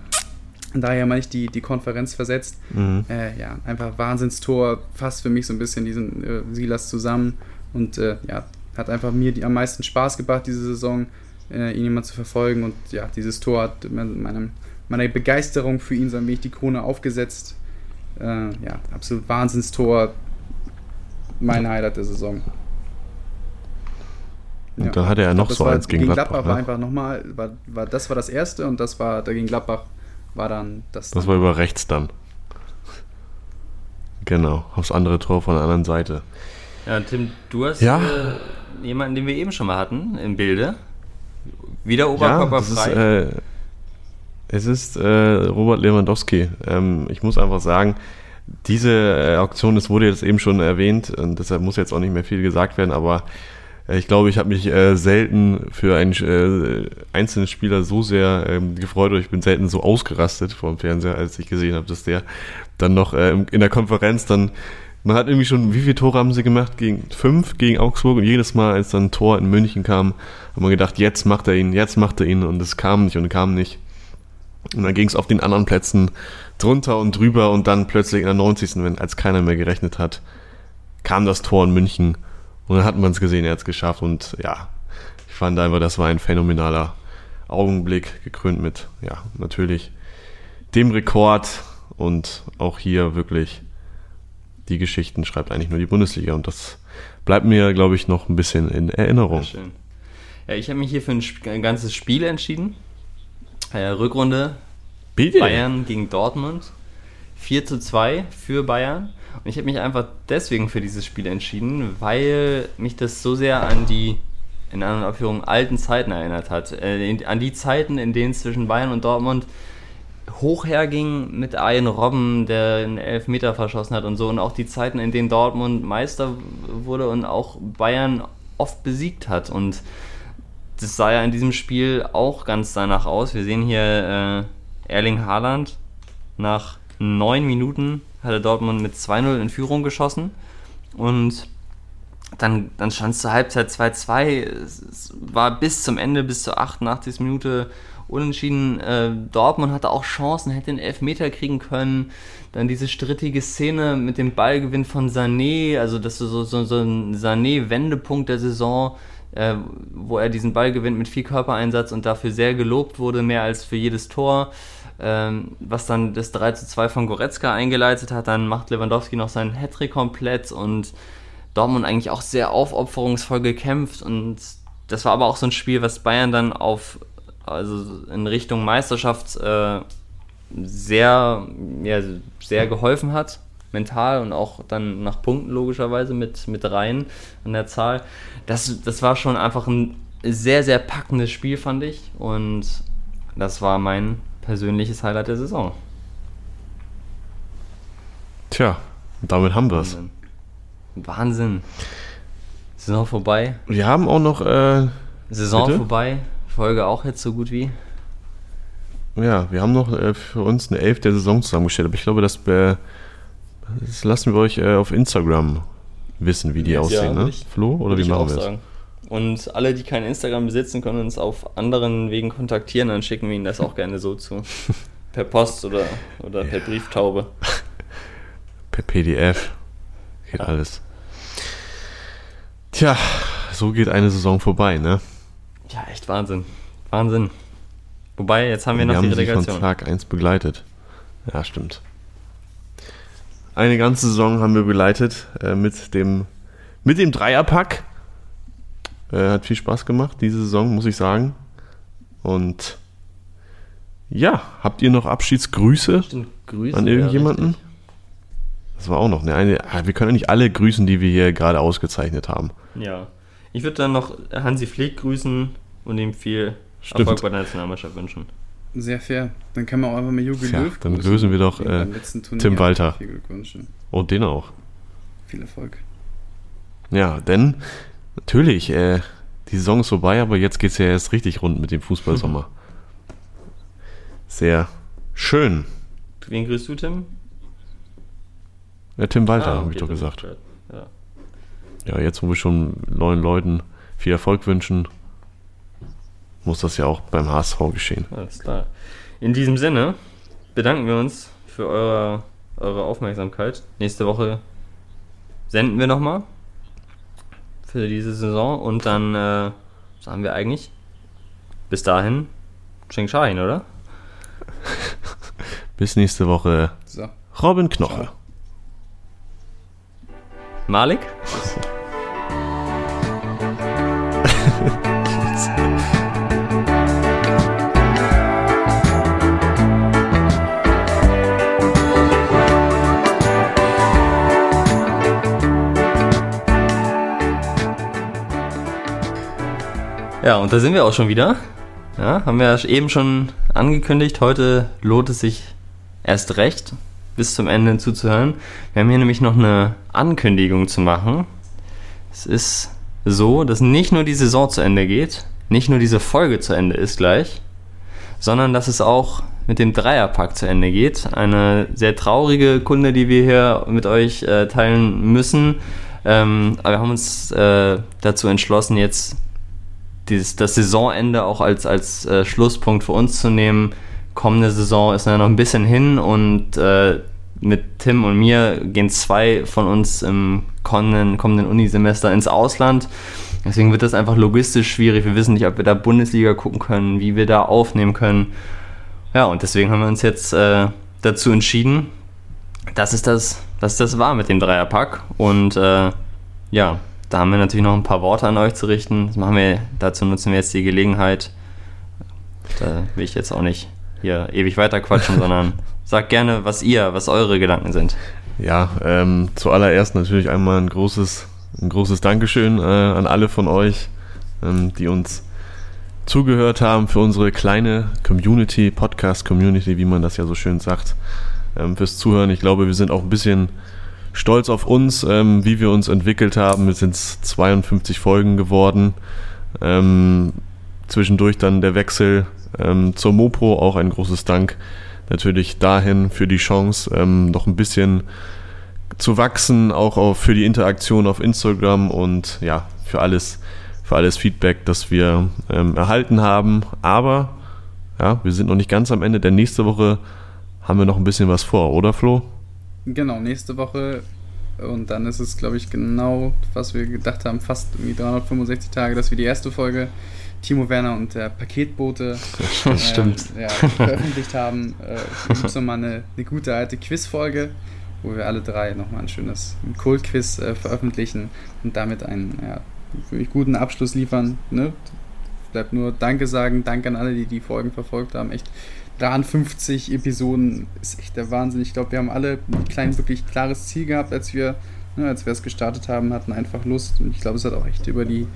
Daher meine ich die, die Konferenz versetzt. Mhm. Äh, ja, einfach Wahnsinnstor, fasst für mich so ein bisschen diesen äh, Silas zusammen. Und äh, ja, hat einfach mir die, am meisten Spaß gebracht, diese Saison, äh, ihn immer zu verfolgen. Und ja, dieses Tor hat meinem, meiner Begeisterung für ihn so ein wenig die Krone aufgesetzt. Äh, ja, absolut Wahnsinnstor. Mein Highlight der Saison. Und ja. dann hatte er noch so eins gegen, gegen Gladbach. Gladbach ne? war einfach nochmal, war, war, das war das erste und das war dagegen Gladbach war dann das. Das war über rechts dann. Genau, aufs andere Tor von der anderen Seite. Ja, Tim, du hast ja. äh, jemanden, den wir eben schon mal hatten im Bilde. Wieder oberkörperfrei. Ja, ist, äh, es ist äh, Robert Lewandowski. Ähm, ich muss einfach sagen, diese äh, Auktion, das wurde jetzt eben schon erwähnt und deshalb muss jetzt auch nicht mehr viel gesagt werden, aber äh, ich glaube, ich habe mich äh, selten für einen äh, einzelnen Spieler so sehr ähm, gefreut oder ich bin selten so ausgerastet vor dem Fernseher, als ich gesehen habe, dass der dann noch äh, in der Konferenz dann man hat irgendwie schon, wie viele Tore haben sie gemacht? Gegen fünf gegen Augsburg und jedes Mal, als dann ein Tor in München kam, haben wir gedacht, jetzt macht er ihn, jetzt macht er ihn und es kam nicht und kam nicht. Und dann ging es auf den anderen Plätzen drunter und drüber und dann plötzlich in der 90. wenn als keiner mehr gerechnet hat, kam das Tor in München und dann hat man es gesehen, er hat es geschafft und ja, ich fand einfach, das war ein phänomenaler Augenblick, gekrönt mit, ja, natürlich dem Rekord und auch hier wirklich die Geschichten schreibt eigentlich nur die Bundesliga und das bleibt mir, glaube ich, noch ein bisschen in Erinnerung. Sehr schön. Ja, ich habe mich hier für ein, ein ganzes Spiel entschieden. Äh, Rückrunde Bitte. Bayern gegen Dortmund. 4 zu 2 für Bayern. Und ich habe mich einfach deswegen für dieses Spiel entschieden, weil mich das so sehr an die, in anderen Aufführungen, alten Zeiten erinnert hat. Äh, an die Zeiten, in denen zwischen Bayern und Dortmund hoch herging mit Ian Robben, der einen Elfmeter verschossen hat und so. Und auch die Zeiten, in denen Dortmund Meister wurde und auch Bayern oft besiegt hat. Und das sah ja in diesem Spiel auch ganz danach aus. Wir sehen hier äh, Erling Haaland nach neun Minuten hatte Dortmund mit 2-0 in Führung geschossen und dann, dann stand es zur Halbzeit 2-2. Es war bis zum Ende, bis zur 88. Minute unentschieden. Äh, Dortmund hatte auch Chancen, hätte den Elfmeter kriegen können. Dann diese strittige Szene mit dem Ballgewinn von Sané, also das ist so, so, so ein Sané-Wendepunkt der Saison, äh, wo er diesen Ball gewinnt mit viel Körpereinsatz und dafür sehr gelobt wurde, mehr als für jedes Tor. Ähm, was dann das 3 zu 2 von Goretzka eingeleitet hat, dann macht Lewandowski noch seinen Hattrick komplett und Dortmund eigentlich auch sehr aufopferungsvoll gekämpft und das war aber auch so ein Spiel, was Bayern dann auf also in Richtung Meisterschaft äh, sehr, ja, sehr geholfen hat, mental und auch dann nach Punkten logischerweise mit, mit rein an der Zahl. Das, das war schon einfach ein sehr, sehr packendes Spiel, fand ich. Und das war mein persönliches Highlight der Saison. Tja, damit haben wir es. Wahnsinn. Wahnsinn. Saison vorbei. Wir haben auch noch, äh, Saison Bitte? vorbei. Folge auch jetzt so gut wie. ja, wir haben noch äh, für uns eine Elf der Saison zusammengestellt, aber ich glaube, das, äh, das lassen wir euch äh, auf Instagram wissen, wie die Ja, aussehen, ne? ich- Flo, oder wie machen wir es? sagen. Und alle, die kein Instagram besitzen, können uns auf anderen Wegen kontaktieren, dann schicken wir ihnen das auch gerne so zu. Per Post oder, oder per Brieftaube. Per PDF. Geht alles. Tja, so geht eine Saison vorbei, ne? Ja, echt Wahnsinn. Wahnsinn. Wobei, jetzt haben wir noch haben die sie von Relegation. Tag 1 begleitet. Ja, stimmt. Eine ganze Saison haben wir begleitet äh, mit dem mit dem Dreierpack. Äh, hat viel Spaß gemacht, diese Saison, muss ich sagen. Und ja, habt ihr noch Abschiedsgrüße Stimmt, Grüße. an ja, irgendjemanden? richtig. Das war auch noch eine. eine ah, wir können ja nicht alle grüßen, die wir hier gerade ausgezeichnet haben. Ja. Ich würde dann noch Hansi Flick grüßen und ihm viel Stimmt. Erfolg bei der Nationalmannschaft wünschen. Sehr fair. Dann kann man auch einfach mal Jogi Löw dann grüßen, lösen wir doch, äh, Tim Walter. Viel Glückwünsche. Und den auch. Viel Erfolg. Ja, denn natürlich, äh, die Saison ist vorbei, aber jetzt geht es ja erst richtig rund mit dem Fußballsommer. Sehr schön. Wen grüßt du, Tim? Ja, Tim Walter, Ah, habe ich okay, doch gesagt. Ja. Ja, jetzt, wo wir schon neuen Leuten viel Erfolg wünschen, muss das ja auch beim HSV geschehen. Alles klar. In diesem Sinne bedanken wir uns für eure, eure Aufmerksamkeit. Nächste Woche senden wir nochmal für diese Saison und dann äh, sagen wir eigentlich bis dahin Cheng Shahin, oder? Bis nächste Woche. So. Robin Knoche. Ciao. Malik? Ja, und da sind wir auch schon wieder. Ja, haben wir ja eben schon angekündigt. Heute lohnt es sich erst recht, bis zum Ende zuzuhören. Wir haben hier nämlich noch eine Ankündigung zu machen. Es ist so, dass nicht nur die Saison zu Ende geht, nicht nur diese Folge zu Ende ist gleich, sondern dass es auch mit dem Dreierpack zu Ende geht. Eine sehr traurige Kunde, die wir hier mit euch äh, teilen müssen. Ähm, aber wir haben uns äh, dazu entschlossen, jetzt dieses, das Saisonende auch als, als äh, Schlusspunkt für uns zu nehmen. kommende Saison ist ja noch ein bisschen hin und äh, mit Tim und mir gehen zwei von uns im kommenden, kommenden Unisemester ins Ausland. Deswegen wird das einfach logistisch schwierig. Wir wissen nicht, ob wir da Bundesliga gucken können, wie wir da aufnehmen können. Ja, und deswegen haben wir uns jetzt äh, dazu entschieden, dass es das, dass das war mit dem Dreierpack. Und äh, ja, da haben wir natürlich noch ein paar Worte an euch zu richten. Das machen wir, dazu nutzen wir jetzt die Gelegenheit. Da will ich jetzt auch nicht hier ewig weiter quatschen, sondern sagt gerne, was ihr, was eure Gedanken sind. Ja, ähm, zuallererst natürlich einmal ein großes, ein großes Dankeschön äh, an alle von euch, ähm, die uns zugehört haben für unsere kleine Community, Podcast-Community, wie man das ja so schön sagt, ähm, fürs Zuhören. Ich glaube, wir sind auch ein bisschen stolz auf uns, ähm, wie wir uns entwickelt haben. Es sind 52 Folgen geworden. Ähm, zwischendurch dann der Wechsel ähm, zur Mopo, auch ein großes Dank natürlich dahin für die Chance, ähm, noch ein bisschen zu wachsen, auch auf, für die Interaktion auf Instagram und ja, für alles, für alles Feedback, das wir ähm, erhalten haben. Aber ja, wir sind noch nicht ganz am Ende, denn nächste Woche haben wir noch ein bisschen was vor, oder Flo? Genau, nächste Woche. Und dann ist es, glaube ich, genau, was wir gedacht haben, fast irgendwie 365 Tage, dass wir die erste Folge Timo Werner und der Paketbote äh, Stimmt. Ja, veröffentlicht haben. Äh, gibt es nochmal eine, eine gute alte Quizfolge, wo wir alle drei nochmal ein schönes Kultquiz äh, veröffentlichen und damit einen ja, für mich guten Abschluss liefern. Ne? Bleibt nur Danke sagen, Danke an alle, die die Folgen verfolgt haben. Echt 53 Episoden ist echt der Wahnsinn. Ich glaube, wir haben alle ein klein wirklich klares Ziel gehabt, als wir ne, als wir es gestartet haben, hatten einfach Lust. Und ich glaube, es hat auch echt über die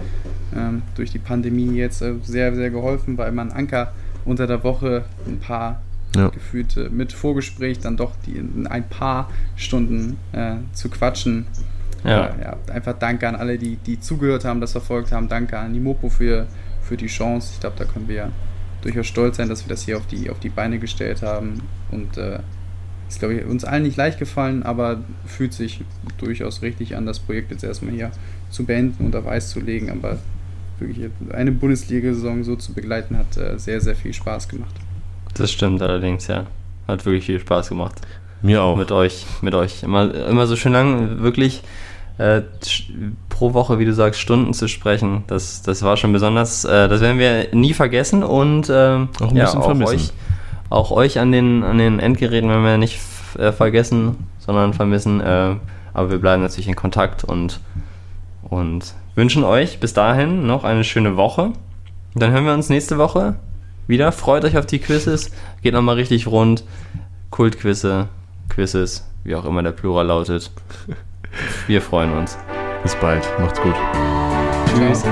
ähm, durch die Pandemie jetzt äh, sehr sehr geholfen, weil man Anker unter der Woche ein paar Ja. gefühlt äh, mit Vorgespräch dann doch die in ein paar Stunden äh, zu quatschen. Ja. Äh, ja, einfach Danke an alle, die, die zugehört haben, das verfolgt haben. Danke an die Mopo für, für die Chance. Ich glaube, da können wir ja durchaus stolz sein, dass wir das hier auf die, auf die Beine gestellt haben. Und äh, ist, glaube ich, uns allen nicht leicht gefallen, aber fühlt sich durchaus richtig an, das Projekt jetzt erstmal hier zu beenden und auf Eis zu legen. Aber wirklich eine Bundesliga-Saison so zu begleiten, hat äh, sehr, sehr viel Spaß gemacht. Das stimmt allerdings, ja. Hat wirklich viel Spaß gemacht. Mir auch. Mit euch, mit euch. Immer, immer so schön lang, wirklich äh, pro Woche, wie du sagst, Stunden zu sprechen. Das, das war schon besonders, äh, das werden wir nie vergessen und ähm, Auch ja, auch vermissen. euch, auch euch an den, an den Endgeräten werden wir nicht äh, vergessen, sondern vermissen. Äh, aber wir bleiben natürlich in Kontakt und, und wünschen euch bis dahin noch eine schöne Woche. Dann hören wir uns nächste Woche wieder. Freut euch auf die Quizzes. Geht nochmal richtig rund. Kultquizze, Quizzes, wie auch immer der Plural lautet. Wir freuen uns. Bis bald. Macht's gut. Tschüss.